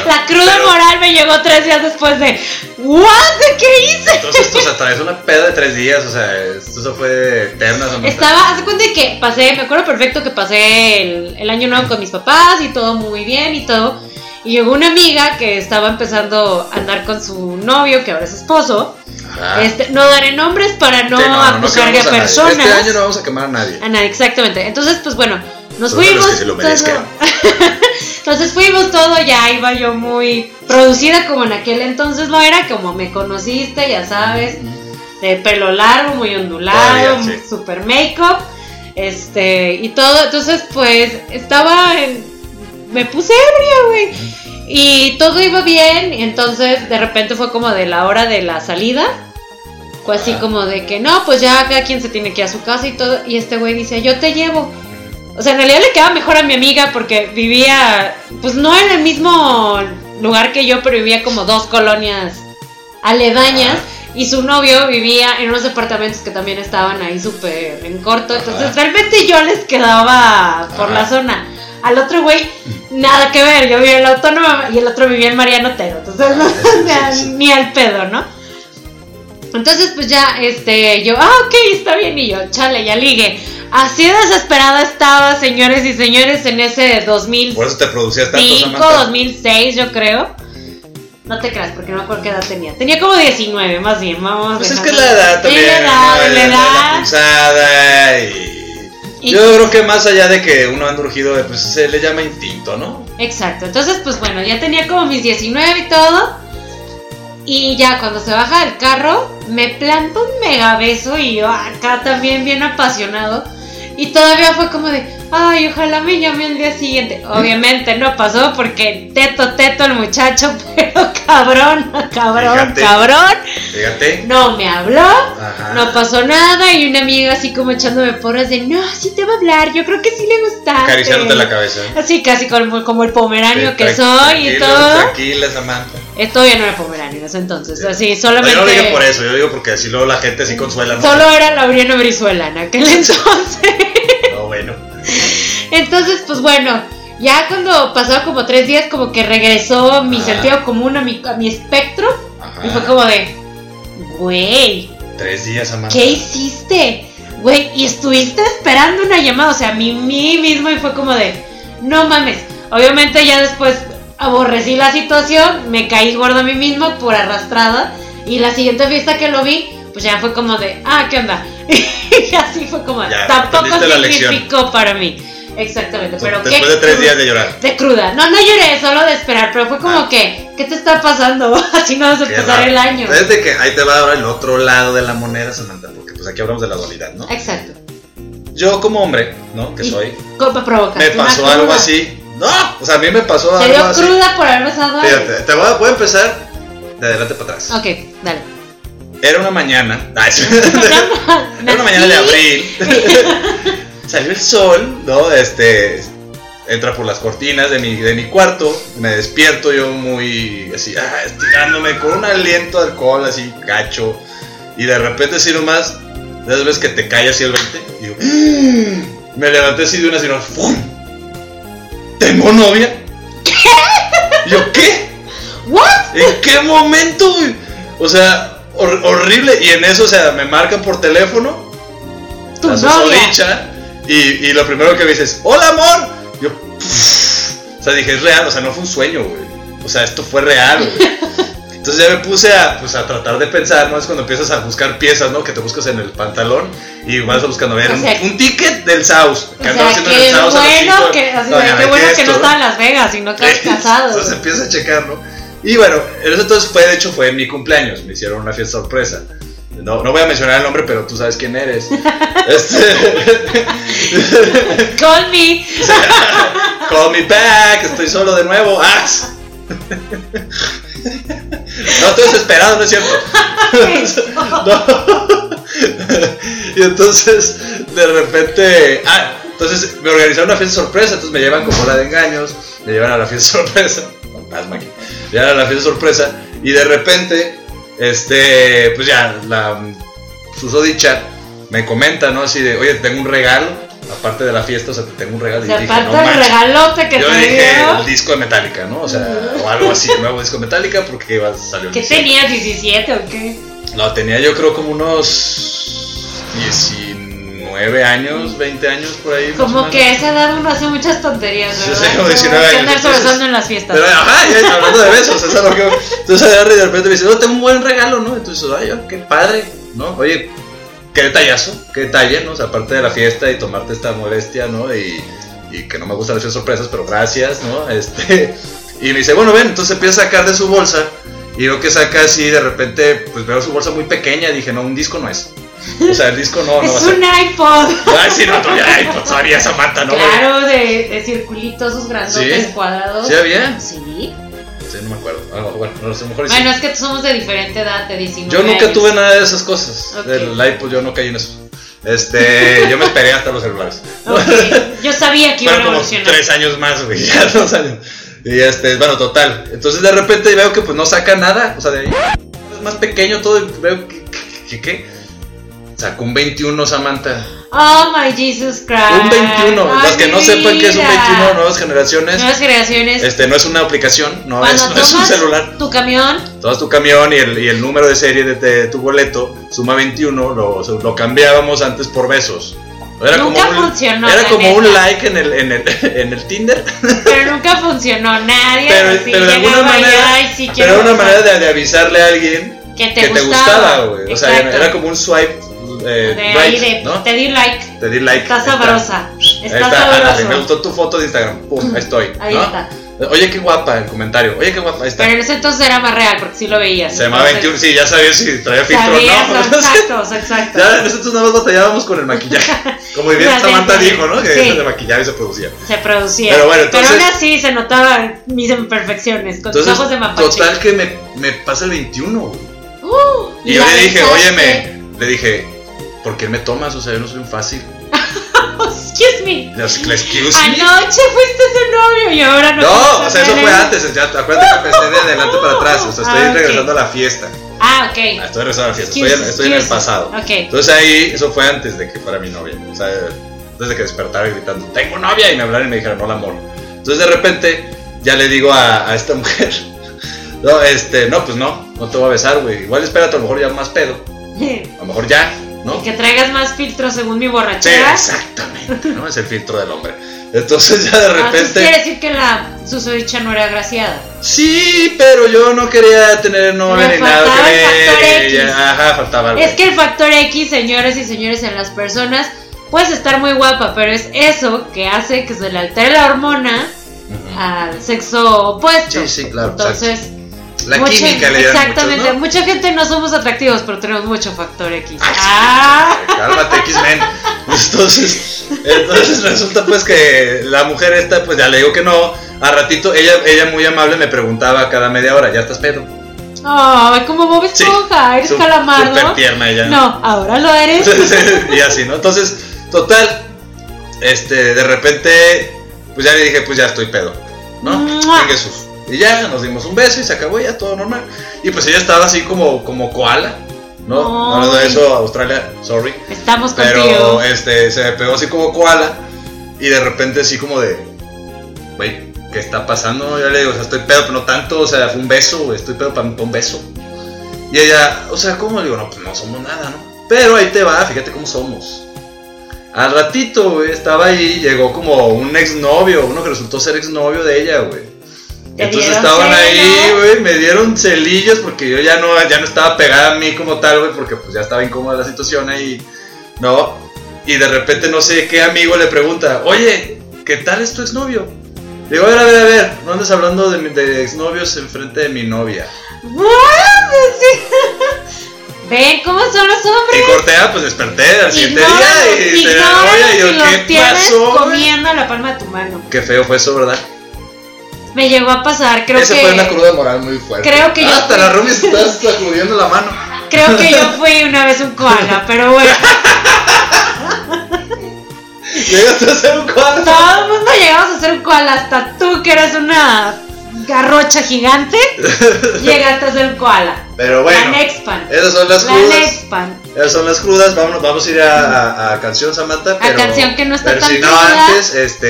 No. La cruda Pero- moral me llegó tres días después de. ¿What? ¿De qué hice? Entonces, o sea, traes una peda de tres días, o sea, esto se fue eterna. Estaba, haz de cuenta que pasé, me acuerdo perfecto que pasé el, el año nuevo con mis papás y todo muy bien y todo. Y llegó una amiga que estaba empezando a andar con su novio, que ahora es esposo. Ajá. Este, no daré nombres para no Sí, acusar quemamos a nadie. personas. Este año no vamos a quemar a nadie. A nadie, exactamente. Entonces, pues bueno, nos Solo a los fuimos. que se lo merezcan. entonces fuimos todo, ya iba yo muy producida como en aquel entonces lo era, como me conociste, ya sabes, de pelo largo, muy ondulado, sí. super make-up, este, y todo. Entonces, pues, estaba en. Me puse ebria, güey. Y todo iba bien, y entonces de repente fue como de la hora de la salida. Fue así como de que no, pues ya cada quien se tiene que ir a su casa y todo. Y este güey dice, yo te llevo. O sea, en realidad le quedaba mejor a mi amiga porque vivía, pues no en el mismo lugar que yo, pero vivía como dos colonias aledañas. Y su novio vivía en unos departamentos que también estaban ahí súper en corto. Entonces, realmente yo les quedaba por la zona. Al otro güey, nada que ver. Yo vivía en la autónoma y el otro vivía en Mariano Otero. Entonces, no, sí, o sea, ni al pedo, ¿no? Entonces, pues ya, este, yo, ah, ok, está bien. Y yo, chale, ya ligue. Así desesperada estaba, señores y señores, en ese 2005, Por eso te producías tanto, Samantha. 2006, yo creo. No te creas, porque no me acuerdo qué edad tenía. Tenía como 19, más bien, vamos. Pues es que la edad también. Es la edad, ¿no? es la La edad. pulsada y... Y- Yo creo que más allá de que uno anda urgido, pues se le llama instinto, ¿no? Exacto, entonces pues bueno, ya tenía como mis 19 y todo. Y ya cuando se baja del carro, me planta un mega beso y yo acá también bien apasionado. Y todavía fue como de, ay, ojalá me llame el día siguiente. Obviamente no pasó porque teto, teto el muchacho, pero cabrón, cabrón, Fíjate. cabrón. Fíjate. No me habló, Ajá. no pasó nada. Y una amiga así como echándome porras de, no, sí te va a hablar, yo creo que sí le gustaste. Acariciándote la cabeza. Así casi como, como el pomeranio Sí, que soy y todo. Tranquila, Samantha. Eh, todavía no era pomeranio en ese entonces, Sí. así No, solamente. yo no digo por eso, yo digo porque así luego la gente así consuela, ¿no? Solo era Laureano Brizuela en aquel entonces. Entonces, pues bueno, ya cuando pasó como tres días, como que regresó mi Ajá. sentido común a mi, a mi espectro. Ajá. Y fue como de, güey, Tres días, Samantha. ¿qué hiciste? Güey, y estuviste esperando una llamada, o sea, a mí, mí mismo y fue como de, no mames. Obviamente ya después aborrecí la situación, me caí gordo a mí mismo por arrastrada y la siguiente fiesta que lo vi, pues ya fue como de, ah, ¿qué onda? y así fue como, Ya, tampoco significó para mí. Exactamente, pero Después qué de tres días de llorar. de cruda. No, no lloré, solo de esperar, pero fue como Ah. que, ¿qué te está pasando? Así no vas a raro. el año. Es de que ahí te va ahora el otro lado de la moneda, Samantha, porque pues aquí hablamos de la dualidad, ¿no? Exacto. Yo como hombre, ¿no? Que Y- soy, ¿Cómo provocaste me pasó cruda? algo así. No, o sea, a mí me pasó Te algo dio así. cruda por haber besado. Fíjate, te voy a, voy a empezar de adelante para atrás. Ok, dale. Era una mañana. Era una mañana de abril. Salió el sol, ¿no? Este. Entra por las cortinas de mi, de mi cuarto. Me despierto yo muy así, ah, estirándome con un aliento de alcohol así, gacho. Y de repente, así nomás, de esas veces que te cae así el 20. Y digo, "Mm". me levanté así de una así, nomás, ¡fum! ¿Tengo novia? ¿Qué? ¿Yo qué? ¿What? ¿En qué momento, güey? O sea, hor- horrible. Y en eso, o sea, me marcan por teléfono. Tu la novia. Y, y lo primero que me dices, ¡Hola, amor! Yo, "Pff". o sea, dije, es real, o sea, no fue un sueño, güey. o sea, esto fue real, güey. Entonces ya me puse a, pues, a tratar de pensar, ¿no? Es cuando empiezas a buscar piezas, ¿no? Que te buscas en el pantalón y vas buscando, a ver, un, sea, un ticket del Saus. Que andaba haciendo en el qué Saus a bueno que, o sea, No, ya qué bueno que no esto, estaba en Las Vegas y no estabas casado. Entonces empiezas a checar, ¿no? Y bueno, en ese entonces fue, de hecho, fue mi cumpleaños. Me hicieron una fiesta sorpresa. No, no voy a mencionar el nombre, pero tú sabes quién eres. Este, Call me. call me back, estoy solo de nuevo. Ah. No estoy desesperado, no es cierto. No. Y entonces, de repente, ah, entonces me organizaron una fiesta sorpresa, entonces me llevan como la de engaños, me llevan a la fiesta sorpresa, fantasma aquí, me llevan a la fiesta sorpresa y de repente, este, pues ya, la susodicha me comenta, ¿no? Así de, oye, tengo un regalo, aparte de la fiesta, o sea, te tengo un regalo. O y sea, dije, aparte no del manches. regalote que Yo te dije dio. el disco de Metallica, ¿no? O sea, o algo así, el nuevo disco de Metallica, porque iba a salir. ¿Qué tenías? ¿17 o qué? No, tenía yo creo como unos 19 años, 20 años por ahí. Como que a esa edad uno hace muchas tonterías, Sí, ¿verdad? sí, como 19 que años, andar en las fiestas. Pero, ajá, ya hablando de besos, eso es lo que. Entonces agarra y de repente me dice, no, tengo un buen regalo, ¿no? Entonces, ay, oh, qué padre, ¿no? Oye, qué detallazo, qué detalle, ¿no? O sea, aparte de la fiesta y tomarte esta molestia, ¿no? Y, y que no me gustan las sorpresas, pero gracias, ¿no? Este. Y me dice, bueno, ven, entonces empieza a sacar de su bolsa. Y veo que saca así, de repente, pues veo su bolsa muy pequeña. Dije, no, un disco no es. O sea, el disco no, no es ser. un iPod. Ay, sí, no, todavía, pues todavía Samantha, ¿no? claro, de, de circulitos, esos grandotes Sí. cuadrados. ¿Sí había? Sí. Sí, no me acuerdo. Ah, bueno, no sé, a lo mejor y sí. Bueno, es que somos de diferente edad, de 19 Yo nunca años. tuve nada de esas cosas. Del iPod yo no caí en eso. Este, yo me esperé hasta los celulares. Ok, Yo sabía que iba a como evolucionar. tres años más, güey. Ya dos años. Y este, bueno, total. Entonces de repente veo que pues no saca nada. O sea, de ahí es más pequeño todo. y Veo que, que, que- ¿qué? Sacó un 21, Samantha. Oh my Jesus Christ. Un 21. Ay, Los que no sepan que es un vida. 21, nuevas generaciones. Nuevas generaciones. Este, no es una aplicación, no es, es un celular. tu camión, Tomas tu camión y el, y el número de serie de, de tu boleto suma 21, lo, lo cambiábamos antes por besos. Era Nunca como un, funcionó, Era como un like en el, en el, en el Tinder. pero nunca funcionó. Nadie pero, así pero de alguna manera, "Ay, sí, pero era una besar". manera de, de avisarle a alguien que te que te gustaba, güey. O sea, era como un swipe eh, de ahí de, ¿no? te di like. Te di like. Está sabrosa. Ahí Está está, sabroso. me gustó tu foto de Instagram. Pum, ahí estoy. Ahí ¿no? está. Oye, qué guapa el comentario. Oye, qué guapa. Ahí está. Pero en ese entonces era más real porque sí lo veías. Se llamaba Entonces, 21. Sí, ya sabías si traía filtro o no. exacto, exacto. Ya en ese entonces nada más batallábamos con el maquillaje. Como bien Samantha dijo, ¿no? Que sí. se maquillaba y se producía. Se producía. Pero bueno, entonces- aún así se notaban mis imperfecciones con tus Entonces, ojos de mapache. total que me, me pasa el 21. güey. Uh, Y yo le dije, óyeme, le dije, ¿por qué me tomas? O sea, yo no soy un fácil. Excuse me. Excuse me. Anoche fuiste su novio y ahora no. No, o sea, eso fue antes. Ya, acuérdate que empecé de adelante para atrás. O sea, estoy Ah, regresando a la fiesta. Ah, ok. Ah, Estoy regresando a la fiesta. Estoy, en- Excuses, estoy en el pasado. Ok. Entonces ahí, eso fue antes de que fuera mi novia. O sea, desde que despertara gritando, tengo novia, y me hablaron y me dijeron, no la amor. Entonces de repente, ya le digo a, a esta mujer, no, este, no, pues no, no te voy a besar, güey. Igual espérate, a lo mejor ya más pedo. A lo mejor ya, ¿no? Que traigas más filtros según mi Sí, borrachera. exactamente, ¿no? Es el filtro del hombre. Entonces ya de Ah, Entonces quiere repente. decir que la susodicha no era agraciada. Sí, pero yo no quería tener novia ni nada que el Ajá, faltaba algo. Es que el factor X, señores y señores, en las personas, puedes estar muy guapa, pero es eso que hace que se le altere la hormona al sexo opuesto. Sí, sí, claro, Entonces, La mucha- química le Exactamente. muchos, ¿no? Mucha gente no somos atractivos, pero tenemos mucho factor X. Ay, sí. Ah. Cálmate, X-Men. Entonces, entonces resulta pues que la mujer esta, pues ya le digo que no. A ratito, ella, ella muy amable me preguntaba cada media hora, ¿ya estás pedo? Ay, como Bob Sí. Esponja, eres Sup- calamardo. Súper tierna ella. No, ahora lo eres. y así, ¿no? Entonces, total, este, de repente, pues ya le dije, pues ya estoy pedo, ¿no? Jesús. Y ya nos dimos un beso y se acabó ya todo normal. Y pues ella estaba así como, como koala, ¿no? De eso, Australia, sorry. Estamos Pero contigo. este se me pegó así como koala y de repente así como de güey, ¿qué está pasando? Yo le digo, o sea, estoy pedo, pero no tanto, o sea, fue un beso, güey, estoy pedo para un beso. Y ella, o sea, ¿cómo? Le digo, no, pues no somos nada, ¿no? Pero ahí te va, fíjate cómo somos. Al ratito, güey, estaba ahí, llegó como un exnovio, uno que resultó ser exnovio de ella, güey. Entonces estaban ahí, güey, me dieron celillos porque yo ya no, ya no estaba pegada a mí como tal, güey, porque pues ya estaba incómoda la situación ahí, ¿no? Y de repente no sé qué amigo le pregunta, oye, ¿qué tal es tu exnovio? Digo, a ver, a ver, a ver, no andes hablando de, mi- de exnovios enfrente de mi novia. Ven cómo son los Y hombres. cortea, pues desperté al siguiente día y y y yo, los ¿qué pasó? güey?" comiendo la palma de tu mano. Qué feo fue eso, ¿verdad? Me llegó a pasar, creo Esa que fue una cruda moral muy fuerte. creo que yo Hasta fui- la Rumi se está sacudiendo la mano. creo que yo fui una vez un koala, pero bueno, Llegaste a ser un cuadro. todo el mundo llegamos a ser un koala, hasta tú que eres una garrocha gigante, llegaste a ser koala. Pero bueno, la Nexpan. esas son las La crudas. Nexpan. Esas son las crudas. Vamos, vamos a ir a, a- a canción, Samantha. Pero, canción que no está pero tan si no, cruda. antes, este,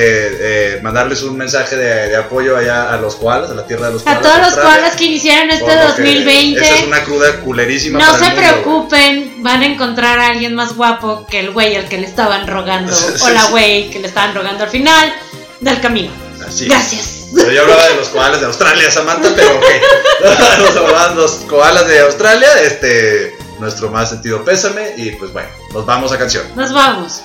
eh, mandarles un mensaje de, de apoyo allá a los koalas, a la tierra de los A koalas. todos los koalas que iniciaron este por lo que 2020. Esa es una cruda culerísima. No para se el mundo, preocupen, van a encontrar a alguien más guapo que el güey al que le estaban rogando. O la güey que le estaban rogando al final del camino. Así. Gracias. Pero yo hablaba de los koalas de Australia, Samantha, pero ok. Nos hablaban los koalas de Australia, este, nuestro más sentido pésame. Y pues bueno, nos vamos a canción. Nos vamos.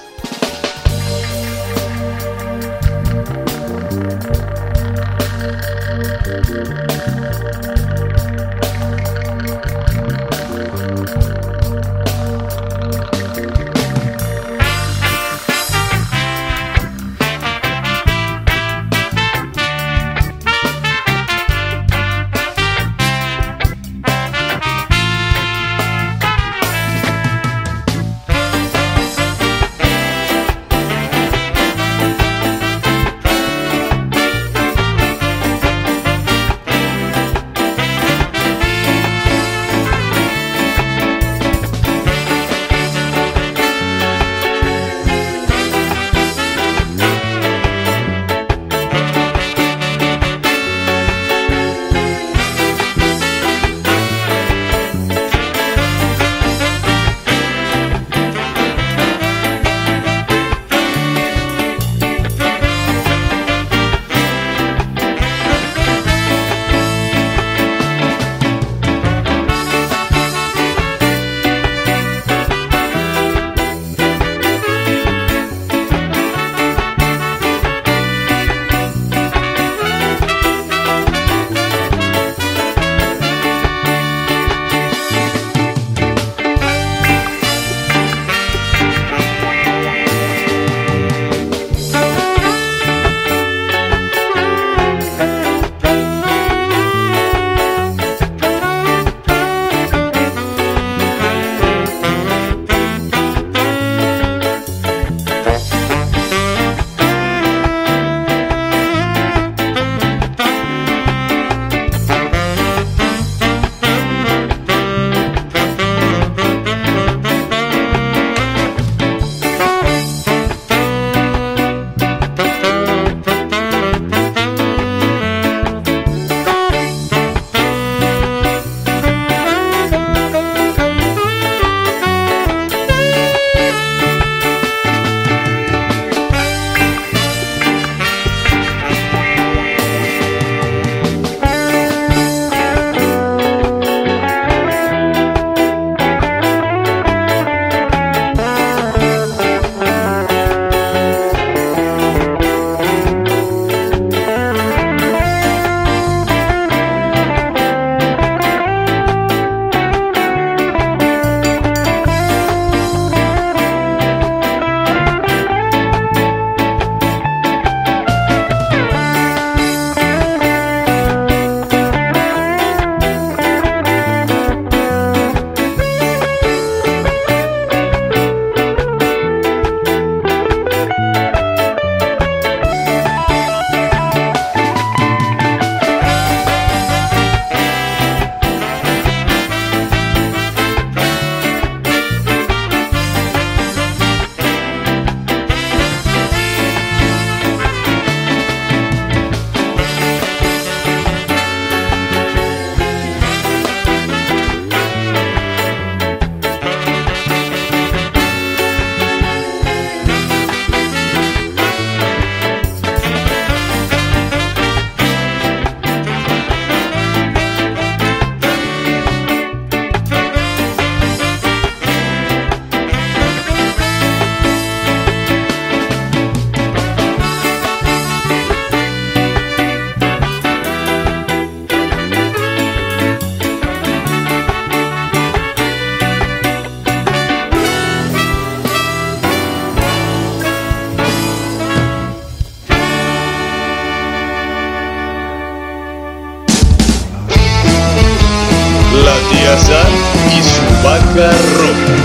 Y su vaca roja.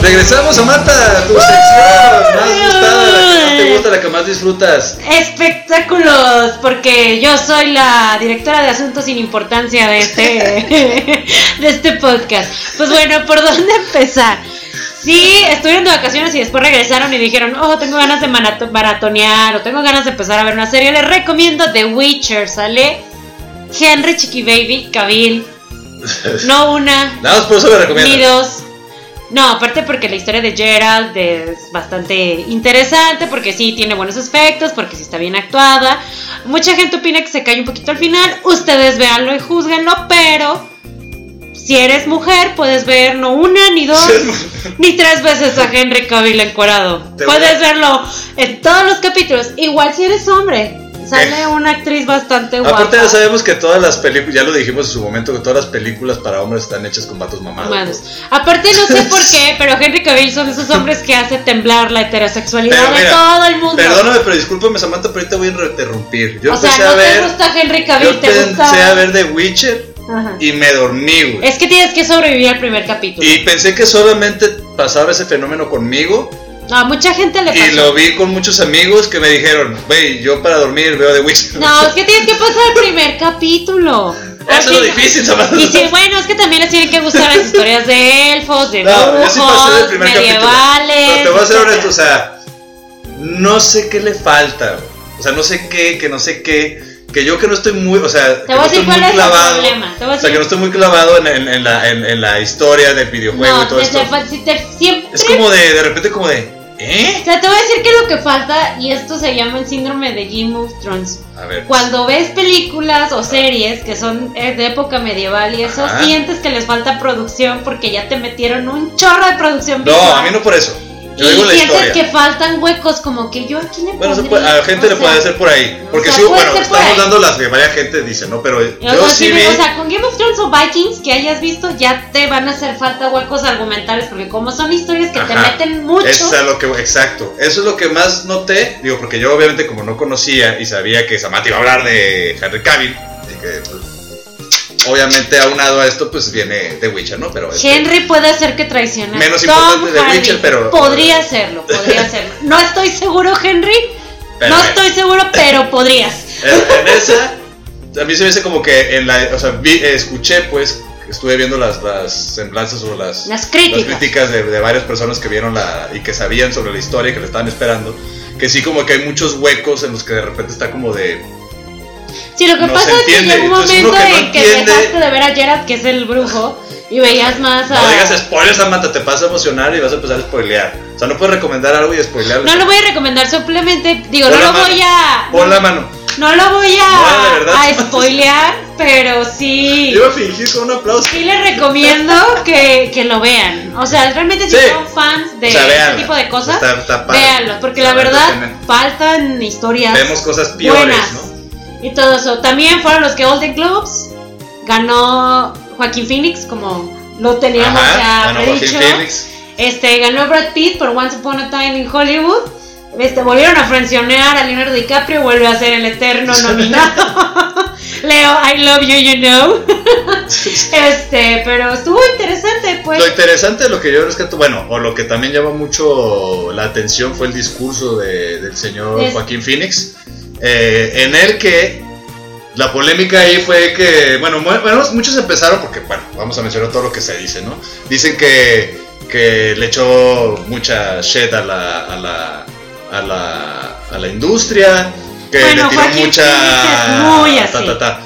Regresamos, Samantha, tu sección más gustada, la que más te gusta, la que más disfrutas. Espectáculos, porque yo soy la directora de asuntos sin importancia de este, de este podcast. Pues bueno, ¿por dónde empezar? Sí, estuvieron de vacaciones y después regresaron y dijeron, oh, tengo ganas de marato- maratonear o tengo ganas de empezar a ver una serie. Les recomiendo The Witcher, ¿sale? Henry Chiqui Baby, Cavill. No una, Nada más por eso ni recomiendo. dos. No, aparte porque la historia de Gerald es bastante interesante, porque sí tiene buenos efectos, porque sí está bien actuada. Mucha gente opina que se cae un poquito al final. Ustedes véanlo y juzguenlo, pero si eres mujer, puedes ver no una, ni dos, ni tres veces a Henry Cavill encuerado. Puedes verlo en todos los capítulos. Igual si eres hombre, sale una actriz bastante guapa. Aparte ya sabemos que todas las películas, ya lo dijimos en su momento, que todas las películas para hombres están hechas con vatos mamados. Aparte no sé por qué, pero Henry Cavill son esos hombres que hace temblar la heterosexualidad de todo el mundo. Perdóname, pero discúlpame Samantha, pero ahorita voy a interrumpir. Yo o sea, no a ver, te gusta Henry Cavill, yo te gusta. a ver The Witcher Ajá. y me dormí, güey. Es que tienes que sobrevivir al primer capítulo. Y pensé que solamente pasaba ese fenómeno conmigo No, a mucha gente le y pasó. lo vi con muchos amigos que me dijeron, güey, yo para dormir veo The Witcher. No, es que tienes que pasar el primer capítulo. Eso es lo difícil, Samantha. Y sí, bueno, es que también les tienen que gustar las historias de elfos, de No, sí brujos, capítulo. medievales. Pero te voy a ser honesto, o sea, no sé qué le falta. O sea, no sé qué, que no sé qué. Que yo que no estoy muy, o sea, que no estoy muy clavado. te O sea, que no estoy muy clavado en, en- en la, en, en la historia del videojuego No, y todo esto. fa- si te- siempre. Es como de, de repente como de, O ¿eh? sea, te voy a decir que lo que falta, y esto se llama el síndrome de Game of Thrones. A ver. Cuando ves películas o series que son eh, de época medieval y eso, Ajá. sientes que les falta producción porque ya te metieron un chorro de producción No, visual. a mí no por eso. Yo y digo la sientes historia. que faltan huecos, como que yo aquí le Bueno, eso pondría, puede- a la gente le puede hacer por ahí. Porque o sea, sí, puede bueno, ser por estamos ahí. dando las que varias gente dice, ¿no? Pero O yo sea, sí vi. o sea, con Game of Thrones o Vikings que hayas visto, ya te van a hacer falta huecos argumentales, porque como son historias que te Ajá. meten mucho, Es a lo que, exacto. Eso es lo que más noté. Digo, porque yo obviamente como no conocía y sabía que Samantha iba a hablar de Henry Cavill, y que pues, obviamente aunado a esto, pues viene The Witcher, ¿no? Pero este, Henry puede ser que traicione. Menos Tom importante de Hardy. Witcher, pero- Podría hacerlo, podría hacerlo. No estoy seguro, Henry. Pero no estoy seguro, pero podrías. en, en esa, a mí se me hace como que en la, o sea, vi- escuché pues, estuve viendo las, las semblanzas o las, Las críticas. las críticas de, de varias personas que vieron la y que sabían sobre la historia y que le estaban esperando, que sí como que hay muchos huecos en los que de repente está como de, Sí, lo que no pasa es que llegó un momento que no en que dejaste de ver a Gerard, que es el brujo, y veías más a. no digas spoilers Samantha, te vas a emocionar y vas a empezar a spoilear, o sea no puedes recomendar algo y spoilearlo. No lo voy a recomendar, simplemente digo, Pon no lo mano. voy a. Pon la mano. No lo voy a, verdad. a spoilear, pero sí. Iba a fingir con un aplauso. Sí les recomiendo que, que lo vean. O sea, realmente si Sí. son fans de O sea, este tipo de cosas, Está- véanlos, porque la verdad faltan historias Vemos cosas peores, buenas ¿no? Y todo eso. También fueron los Golden Globes, ganó Joaquín Phoenix como lo teníamos Ajá, ya predicho. Phoenix. Este ganó Brad Pitt por Once Upon a Time in Hollywood. Este, volvieron a frencionar a Leonardo DiCaprio, vuelve a ser el eterno nominado. Leo, I love you, you know. este, pero estuvo interesante, pues. Lo interesante de lo que yo rescato, bueno, o lo que también llama mucho la atención fue el discurso de- del señor Es- Joaquín Phoenix, eh, en el que la polémica ahí fue que, bueno, mu- bueno, muchos empezaron porque, bueno, vamos a mencionar todo lo que se dice, ¿no? Dicen que, que le echó mucha shit a la, a la, a la, a la industria, que Bueno, le tiró Joaquín mucha... Muy ta, así. ta, ta.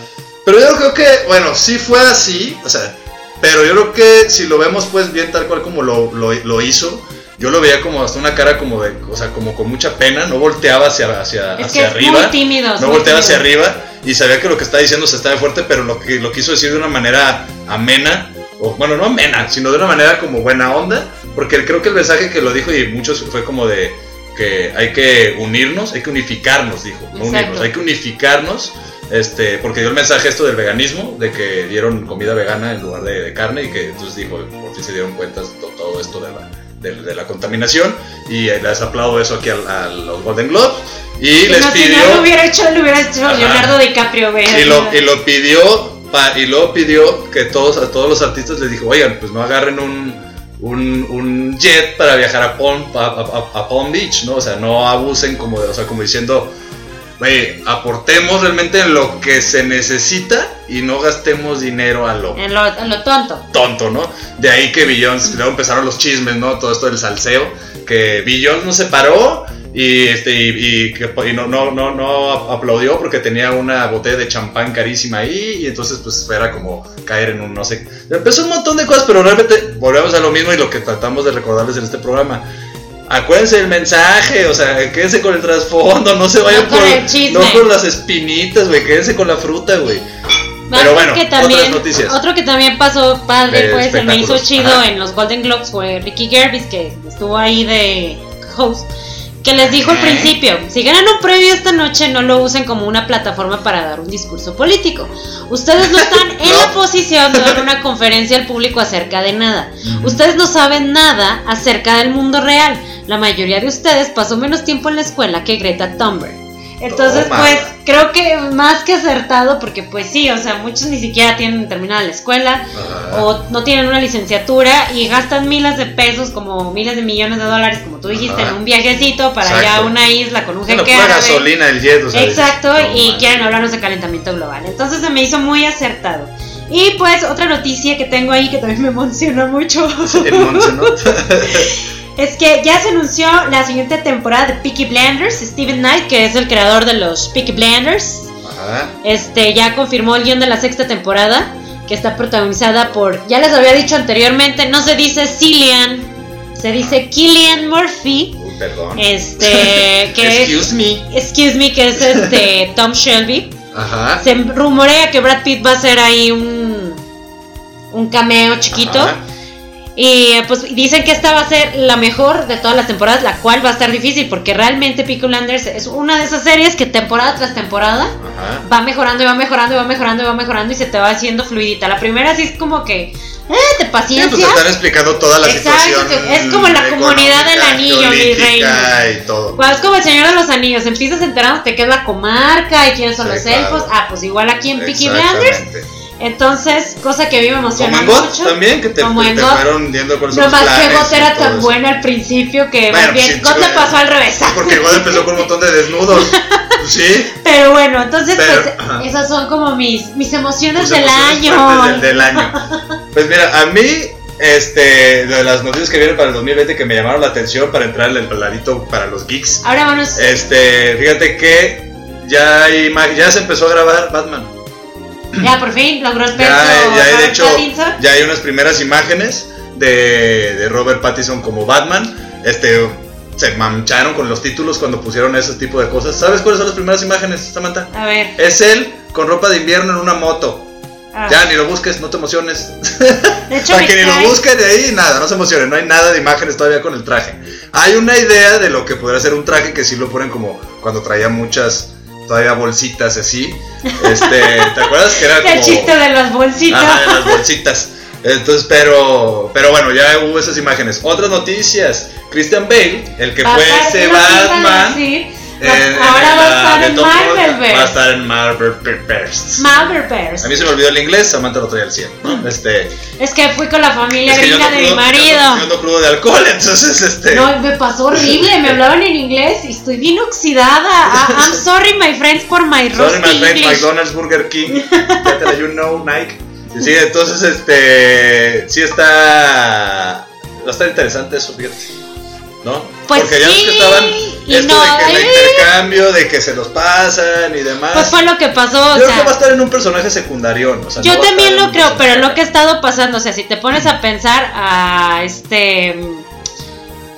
Pero yo creo que, bueno, sí fue así, o sea, pero yo creo que si lo vemos pues bien tal cual como lo, lo, lo hizo, yo lo veía como hasta una cara como de, o sea, como con mucha pena, no volteaba hacia, hacia, Es hacia que es arriba. muy tímido. es no muy volteaba hacia arriba y sabía que lo que estaba diciendo se estaba fuerte, pero lo que lo quiso decir de una manera amena, o bueno, no amena, sino de una manera como buena onda, porque creo que el mensaje que lo dijo y muchos fue como de que hay que unirnos, hay que unificarnos, dijo, no unirnos, hay que unificarnos, este, porque dio el mensaje esto del veganismo, de que dieron comida vegana en lugar de, de carne y que entonces dijo, por fin se dieron cuenta de to- todo esto de la, de- de la contaminación. Y les aplaudo eso aquí al- a, los Golden Globes. Y Si les no, si pidió. no lo hubiera hecho, lo hubiera hecho Ajá. Leonardo DiCaprio, güey. Y lo, y lo pidió, pa- y luego pidió que todos, a todos los artistas les dijo, oigan, pues no agarren un, un, un jet para viajar a Palm, a, a- a Palm Beach, ¿no? O sea, no abusen como o sea, como diciendo, güey, aportemos realmente en lo que se necesita y no gastemos dinero a lo En lo, en lo tonto. tonto, ¿no? De ahí que Billions, luego empezaron los chismes, ¿no? Todo esto del salseo, que Billions no se paró y este y, y que y no, no, no, no aplaudió porque tenía una botella de champán carísima ahí y entonces pues era como caer en un no sé. Empezó un montón de cosas, pero realmente volvemos a lo mismo y lo que tratamos de recordarles en este programa. Acuérdense del mensaje, o sea, quédense con el trasfondo, no se vayan No por, el no por las espinitas, güey, quédense con la fruta, güey. Pero bueno, que también, otras noticias. Otro que también pasó padre, pues, se me hizo chido Ajá. en los Golden Globes fue Ricky Gervais, que estuvo ahí de host, que les dijo al principio, si ganan un premio esta noche, no lo usen como una plataforma para dar un discurso político. Ustedes no están en No. la posición de dar una conferencia al público acerca de nada. Ustedes no saben nada acerca del mundo real. La mayoría de ustedes pasó menos tiempo en la escuela que Greta Thunberg. Entonces, Toma. pues, creo que más que acertado, porque pues sí, o sea, muchos ni siquiera tienen terminada la escuela Ajá. o no tienen una licenciatura y gastan miles de pesos, como miles de millones de dólares, como tú dijiste, Ajá. en un viajecito para allá a una isla con un Bueno, jeque pura árabe. gasolina el jet, o sea, Exacto, no y quieren hablarnos de calentamiento global. Entonces se me hizo muy acertado. Y pues otra noticia que tengo ahí que también me emociona mucho. El. Es que ya se anunció la siguiente temporada de Peaky Blinders. Steven Knight, que es el creador de los Peaky Blinders, Ajá. este, ya confirmó el guion de la sexta temporada, que está protagonizada por, ya les había dicho anteriormente, no se dice Cillian, se dice Killian Murphy, Uy, perdón. este, que Excuse me. excuse me, que es este Tom Shelby. Ajá. Se rumorea que Brad Pitt va a hacer ahí un, un cameo chiquito. Ajá. Y eh, pues dicen que esta va a ser la mejor de todas las temporadas, la cual va a estar difícil porque realmente Peaky Blinders es una de esas series que temporada tras temporada Ajá. va mejorando y va mejorando y va mejorando y va mejorando y se te va haciendo fluidita. La primera sí es como que, eh, Sí, paciencia. pues te están explicando toda la Exacto, situación. es como la comunidad del anillo, mi reina. y todo. Pues es como el Señor de los Anillos, empiezas enterándote qué es la comarca y quiénes son Sí, los claro. elfos. Ah, pues igual aquí en Peaky Blinders. Entonces, cosa que a mí me emociona Como en God mucho. también, que te, Como te en God. fueron viendo cuáles son No más que God era tan eso. bueno al principio que Bueno, más bien sí, God le pasó al revés. Porque God empezó con un montón de desnudos. Sí. Pero bueno, entonces Pero, pues ajá. esas son como mis, mis emociones Tus del emociones año. Del, del año. Pues mira, a mí, este, de las noticias que vienen para el 2020 que me llamaron la atención para entrar en el peladito para los geeks. Ahora vamos. Este, fíjate que ya, hay ya se empezó a grabar Batman. Ya por fin logró el peso. Ya, ya hay, de hecho, Pattinson. ya hay unas primeras imágenes de, de Robert Pattinson como Batman. Este, se mancharon con los títulos cuando pusieron ese tipo de cosas. ¿Sabes cuáles son las primeras imágenes, Samantha? A ver. Es él con ropa de invierno en una moto. ah. Ya, ni lo busques, no te emociones. de hecho, Para que ni lo busquen de ahí, nada, no se emocionen, no hay nada de imágenes todavía con el traje. Hay una idea de lo que podría ser un traje que sí lo ponen como cuando traía muchas, todavía bolsitas así. Este, ¿te acuerdas que era como... El chiste de las bolsitas. Ajá, de las bolsitas. Entonces, pero, pero bueno, ya hubo esas imágenes. Otras noticias. Christian Bale, el que fue ese Batman. En- Ahora va a la Holland, Marvelverse. Va a estar en Marvelverse. Marvelverse. A mí se me olvidó el inglés, Samantha lo traía al 100. ¿no? Este, Es que fui con la familia gringa ando de mi marido. Yo ando crudo de alcohol, entonces este. No, me pasó horrible, me hablaban en inglés y estoy bien oxidada. Ah, I'm sorry, my friends, for my Sorry, rusty my friend, English. McDonald's, Burger King, Better you know, Nike. Sí, entonces, este, sí está, va a estar interesante eso, fíjate, ¿no? Pues Porque ya sí, que estaban, esto no, de que el ay. intercambio, de que se los pasan y demás. Pues fue lo que pasó, o Yo creo sea, que va a estar en un personaje secundario, ¿no? O sea, yo no también lo creo, pero lo que ha estado pasando, o sea, si te pones a pensar a este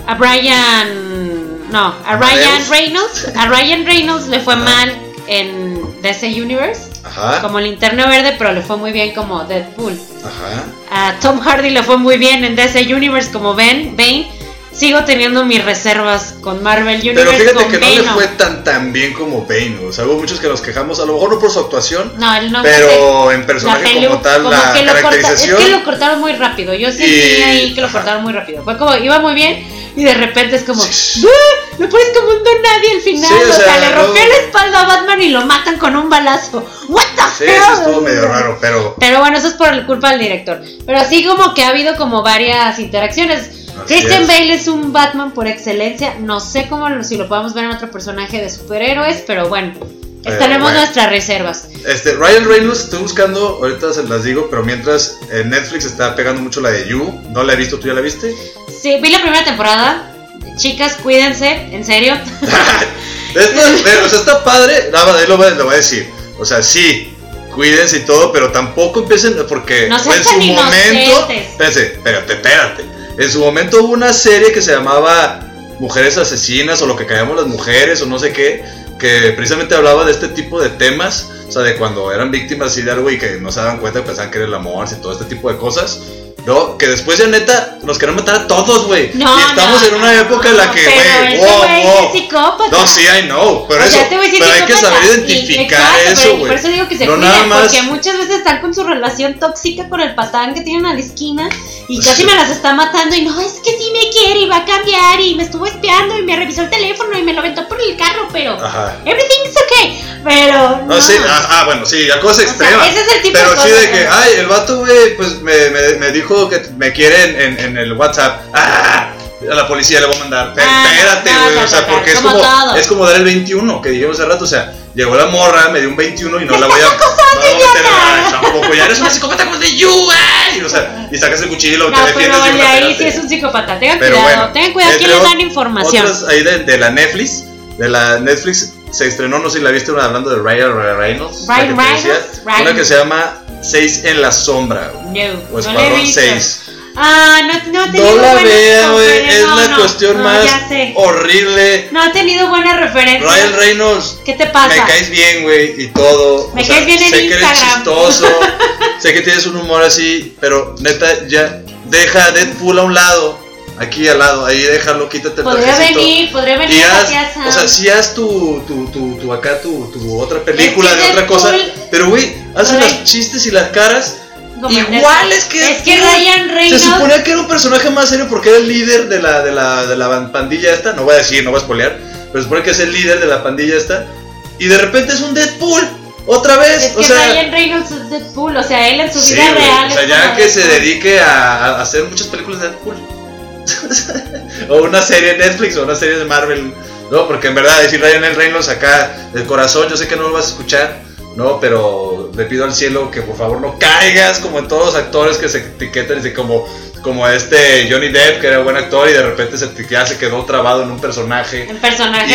a Brian no, a Ryan Amadeus. Reynolds, a Ryan Reynolds le fue Ajá. mal en DC Universe Ajá, como linterna verde, pero le fue muy bien como Deadpool. ajá. A Tom Hardy le fue muy bien en DC Universe como Ben, Bane. Sigo teniendo mis reservas con Marvel Universe. Pero fíjate con que no le fue tan tan bien como Bane. O sea, hubo muchos que nos quejamos, a lo mejor no por su actuación, No, él no pero en personaje pelu- como tal, como la que lo corta- caracterización. es que lo cortaron muy rápido. Yo sentí Y- ahí que lo cortaron muy rápido. Fue como, iba muy bien y de repente es como, Sí. ¡Ah! Lo pones como un don nadie al final. Sí, o o, sea, sea, le rompió no- la espalda a Batman y lo matan con un balazo. ¿What the Sí, hell? eso estuvo medio raro, pero. Pero bueno, eso es por culpa del director. Pero así como que ha habido como varias interacciones. Christian es. Bale es un Batman por excelencia. No sé cómo lo- si lo podemos ver en otro personaje de superhéroes, pero bueno, estaremos bueno. nuestras reservas. Este, Ryan Reynolds, estoy buscando, ahorita se las digo, pero mientras en Netflix está pegando mucho la de You. No la he visto, ¿tú ya la viste? Sí, vi la primera temporada. Chicas, cuídense, en serio. Esto, pero, o sea, está padre, nada ahí lo lo voy a decir. O sea, sí, cuídense y todo, pero tampoco empiecen, porque No en su momento. Espérense, espérate, espérate. En su momento hubo una serie que se llamaba Mujeres Asesinas o lo que callamos las mujeres o no sé qué, que precisamente hablaba de este tipo de temas, o sea, de cuando eran víctimas así de algo y que no se daban cuenta, pensaban que era el amor y todo este tipo de cosas. No, que después ya neta nos querían matar a todos, güey. No, y estamos no, en una época en la que, pero güey, wow, wow. es psicópata. No, sí, I know, pero O sea, eso, este sí pero hay que saber Y- identificar exacto, eso, güey. Por eso digo que se no cuiden, nada más. porque muchas veces están con su relación tóxica con el patán que tienen a la esquina y casi me las está matando y no, es que sí me quiere y va a cambiar y me estuvo espiando y me revisó el teléfono y me lo aventó por el carro, pero Ajá. everything's okay, pero no. No, sí, ah, ah, bueno, sí, a cosas sea, extremas. ese es el tipo pero de sí cosas, de que, ay, el vato, güey, pues me, me, me dijo que me quiere en, en, en el WhatsApp. Ah, a la policía le voy a mandar. Ah, Espérate, güey, o sea, porque es como es como dar el 21 que dijimos hace rato, o sea, llegó la morra, me dio un 21 y no la voy a. no, tampoco, ya eres una psicópata como de you, güey. O sea, y sacas el cuchillo y lo No, te defiendes de ahí sí es un psicópata. Tengan Pero cuidado, bueno, tengan cuidado quién les dan información. Otras ahí de, de la Netflix, de la Netflix se estrenó, no sé si la viste, una hablando de Ryan Reynolds. Ryan Reynolds. Una que se llama Seis en la sombra. No, O no he Escuadrón visto. 6. Ah, no, no he tenido No la buenas vea, güey. referencias. Es No, la no, cuestión no, más ya sé. horrible. No he tenido buenas referencias. Ryan Reynolds. ¿Qué te pasa? Me caes bien, güey, y todo. Me O sea, caes bien en sé que eres Instagram. chistoso. sé que tienes un humor así, pero neta, ya deja a Deadpool a un lado. Aquí al lado, ahí déjalo, quítate el Podría venir, podría venir Y haz, o sea, si haz tu, tu, tu, tu acá, tu, tu otra película de otra cosa. Pero, güey, hacen Rey- los chistes y las caras Como iguales que Es que. Ryan Se Reynolds. suponía que era un personaje más serio porque era el líder de la, de la, de la pandilla esta. No voy a decir, no voy a spoilear. Pero se supone que es el líder de la pandilla esta. Y de repente es un Deadpool. Otra vez. Es o que sea, Ryan Reynolds es Deadpool, o sea, él en su sí, vida real. O sea, ya que se dedique a, a hacer muchas películas de Deadpool. o una serie de Netflix o una serie de Marvel. No, porque en verdad, decir Ryan Reynolds acá del corazón, yo sé que no lo vas a escuchar. No, pero le pido al cielo que por favor no caigas como en todos los actores que se etiquetan y como, como este Johnny Depp, que era buen actor y de repente se, ya se quedó trabado en un personaje. En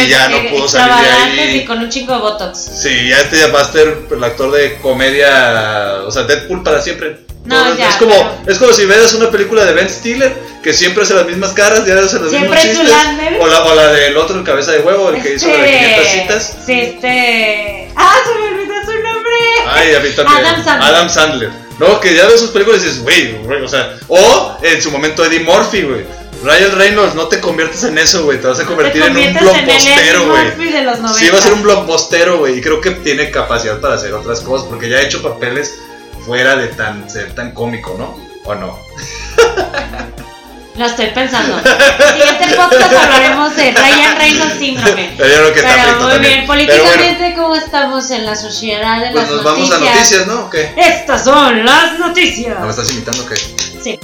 Y ya no pudo salir de ahí. y con un chingo de botox. Sí, ya este ya va a ser el actor de comedia, o sea, Deadpool para siempre. No, ya, es como pero- es como si veas una película de Ben Stiller que siempre hace las mismas caras, ya hace los Siempre mismos es chistes. O la, o la del otro en cabeza de huevo, el que hizo la de 500 citas. Sí, este. ¡Ah, se me olvidó su nombre! Ay, a mí también. Adam Sandler. Adam Sandler. No, que ya ves sus películas y dices, güey, o sea, o en su momento Eddie Murphy, güey. Ryan Reynolds, no te conviertas en eso, güey. Te vas a convertir en un conviertes el blockbustero, güey. Murphy de los 90. Sí, va a ser un blockbustero, güey. Y creo que tiene capacidad para hacer otras cosas. Porque ya ha hecho papeles fuera de tan ser tan cómico, ¿no? ¿O no? Lo estoy pensando. Siguiente podcast hablaremos de Ryan Reynolds síndrome. Pero que está muy también. bien, Pero bueno, políticamente, ¿cómo estamos en la sociedad de pues las nos vamos a noticias, ¿no? ¿O qué? Estas son las noticias. ¿No me estás imitando qué? Sí.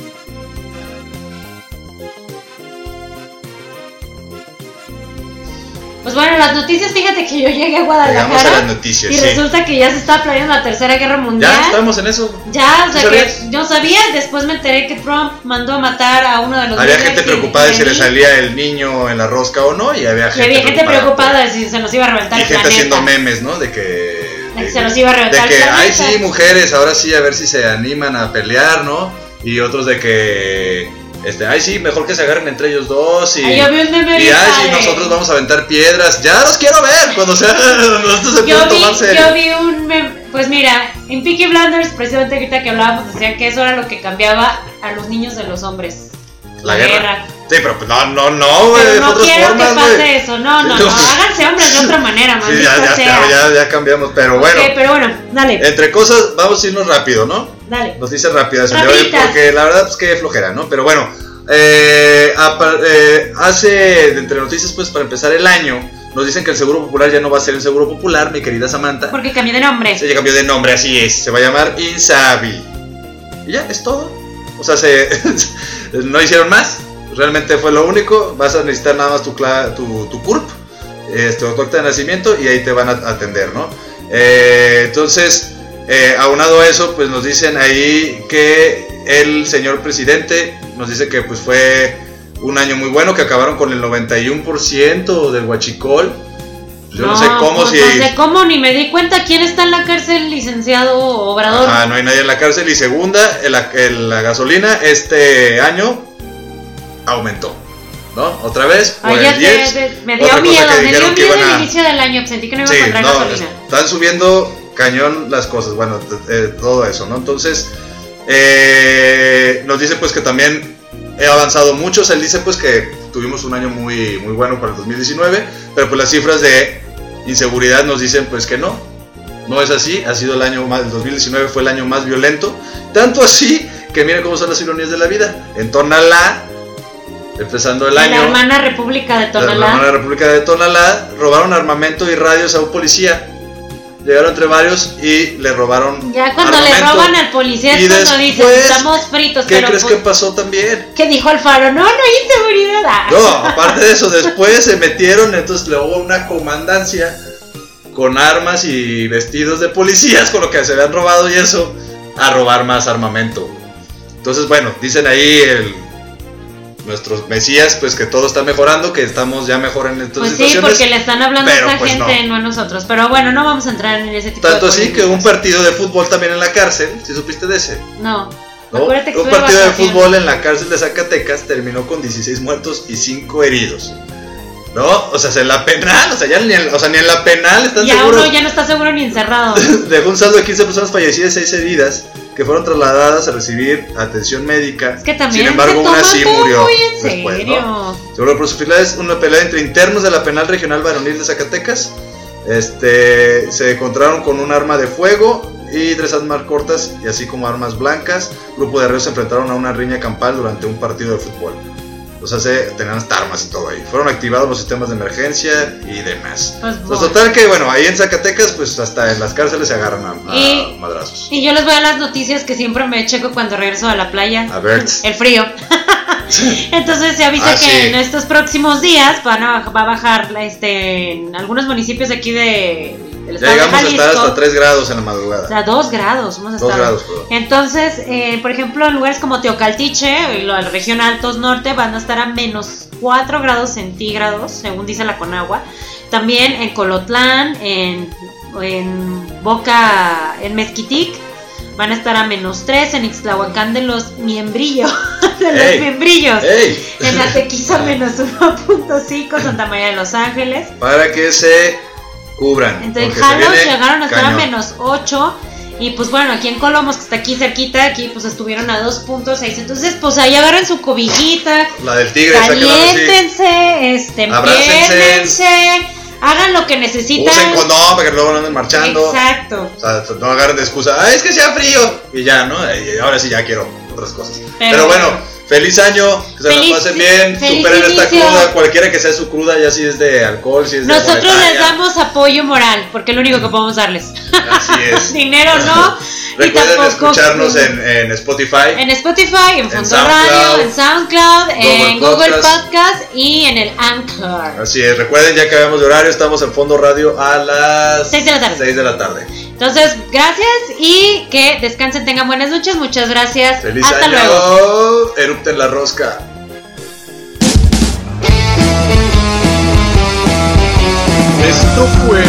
Pues bueno, las noticias, fíjate que yo llegué a Llegamos a las Guadalajara noticias, y sí. resulta que ya se está planeando la tercera guerra mundial. Ya estamos en eso. Ya, o ¿Sí sea que yo sabía, después me enteré que Trump mandó a matar a uno de los Había gente preocupada de si le salía el niño en la rosca o no. Y había Y gente, había gente preocupada de si se nos iba a reventar Y el gente planeta. haciendo memes, ¿no? De que. De que se nos iba a de reventar que, el ay, sí, mujeres, ahora sí, a ver si se animan a pelear, ¿no? Y otros de que. Este, ay, sí, mejor que se agarren entre ellos dos. Y, Ay, yo vi un meme y ay, sí, nosotros vamos a aventar piedras. Ya los quiero ver cuando sea. Nosotros se Yo vi, yo vi un mem- pues mira, en Peaky Blinders, precisamente ahorita que hablábamos, decían que eso era lo que cambiaba a los niños de los hombres. La guerra. Sí, pero pues no, no, no, güey. Pero no quiero formas, que pase eso. No, no, no. No. Háganse hombres de otra manera, Sí, maldita ya, ya, sea. ya, ya cambiamos, pero bueno. Pero bueno, dale. Entre cosas, vamos a irnos rápido, ¿no? Dale. Nos dice rápido Rapiditas. porque la verdad es que flojera, ¿no? Pero bueno, eh, apa- eh, hace, de entre noticias, pues para empezar el año, nos dicen que el Seguro Popular ya no va a ser el Seguro Popular, mi querida Samantha. Porque cambié de nombre. Se ya cambió de nombre, así es, se va a llamar Insabi. Y ya, es todo. O sea, se, no hicieron más, realmente fue lo único. Vas a necesitar nada más tu, tu, tu CURP, este, o tu acta de nacimiento, y ahí te van a atender, ¿no? Eh, entonces, eh, aunado a eso, pues nos dicen ahí que el señor presidente nos dice que pues fue un año muy bueno, que acabaron con el 91% del huachicol. Yo no, sé cómo pues, si... No sé cómo, ni me di cuenta quién está en la cárcel, licenciado Obrador. Ajá, no hay nadie en la cárcel. Y segunda, el- el- la gasolina este año aumentó. ¿No? Otra vez. Por Ay, el sé, 10. de- me Otra dio cosa miedo, me dio miedo el a- inicio del año, sentí que no iba Sí, a encontrar no, gasolina. están subiendo cañón las cosas. Bueno, eh, todo eso, ¿no? Entonces, eh, nos dice pues que también he avanzado mucho. O sea, él dice pues que tuvimos un año muy, muy bueno para el 2019, pero pues las cifras de inseguridad nos dicen pues que no. No es así, ha sido el año más, el 2019 fue el año más violento, tanto así que miren cómo son las ironías de la vida. En Tonalá, empezando el año, La hermana República de la hermana Tonalá. República de Tonalá robaron armamento y radios a un policía. Llegaron entre varios y le robaron. Ya cuando le roban al policía es cuando dicen, estamos fritos, ¿Qué pero crees que pasó también? ¿qué dijo Alfaro? No, no hay inseguridad. Ah. No, aparte de eso, después se metieron, entonces le hubo una comandancia con armas y vestidos de policías, con lo que se habían robado y eso, a robar más armamento. Entonces, bueno, dicen ahí el, nuestros mesías, pues que todo está mejorando, que estamos ya mejor en estas Pues sí, situaciones. porque le están hablando a esa pues, gente, no. a nosotros. Pero bueno, no vamos a entrar en ese tipo Tanto de así que un partido de fútbol también en la cárcel, si supiste de ese? No. ¿no? Acuérdate que Un partido de fútbol en la cárcel de Zacatecas terminó con 16 muertos y 5 heridos. ¿No? O sea, en la penal, o sea, ya ni en, o sea, ni en la penal están Ya seguros. uno ya no está seguro ni encerrado. Dejó un saldo de 15 personas fallecidas y 6 heridas que fueron trasladadas a recibir atención médica. Es que también Sin embargo, una sí murió. muy en después, serio. ¿no? Es una pelea entre internos de la penal regional varonil de Zacatecas. Este, se encontraron con un arma de fuego y tres armas cortas y así como armas blancas. Grupo de reos se enfrentaron a una riña campal durante un partido de fútbol. O sea, se tenían hasta armas y todo ahí. Fueron activados los sistemas de emergencia y demás. Pues, Pues total que bueno, ahí en Zacatecas pues hasta en las cárceles se agarran a, a Y- madrazos. Y yo les voy a las noticias que siempre me checo cuando regreso a la playa. A ver. El frío. Entonces se avisa Ah, que sí. en estos próximos días van a, va a bajar la, este, en algunos municipios de aquí de, llegamos a estar hasta 3 grados en la O madrugada. sea, dos grados. Hemos 2 estado. grados, perdón. Entonces, eh, por ejemplo, en lugares como Teocaltiche, y la región Altos Norte, van a estar a menos 4 grados centígrados, según dice la Conagua. También en Colotlán, en, en Boca, en Mezquitic, van a estar a menos 3, en Ixtlahuacán de los miembrillos, de los Ey. miembrillos. ¡Ey! En Atequiza menos 1.5, Santa María de los Ángeles. Para que se cubran. Entonces, Jalos llegaron a estar a cañón. menos 8. Y pues bueno, aquí en Colomos, que está aquí cerquita, aquí pues estuvieron a 2.6. Entonces, pues ahí agarren su cobijita, La del tigre, caliéntense, este, Abrácense. empiérnense, hagan lo que necesitan. Usen condón para que luego no anden marchando. Exacto. O sea, no agarren de excusa. Ah, es que sea frío. Y ya, ¿no? Y ahora sí ya quiero otras cosas. Pero bueno. Feliz año. Que se Feliz- la pasen bien. Superen esta cruda. Cualquiera que sea su cruda, ya si es de alcohol, si es de Nosotros les damos apoyo moral, porque es lo único que podemos darles. Así es. Dinero no. Recuerden escucharnos en, en Spotify. En Spotify, en Fondo Radio, en SoundCloud, en Google Podcast. Podcast y en el Anchor. Así es, recuerden ya que habíamos de horario, estamos en Fondo Radio a las Seis de la tarde. 6 de la tarde. Entonces, gracias y que descansen, tengan buenas noches. Muchas gracias. Feliz Hasta año. luego. Erupten la rosca. Esto fue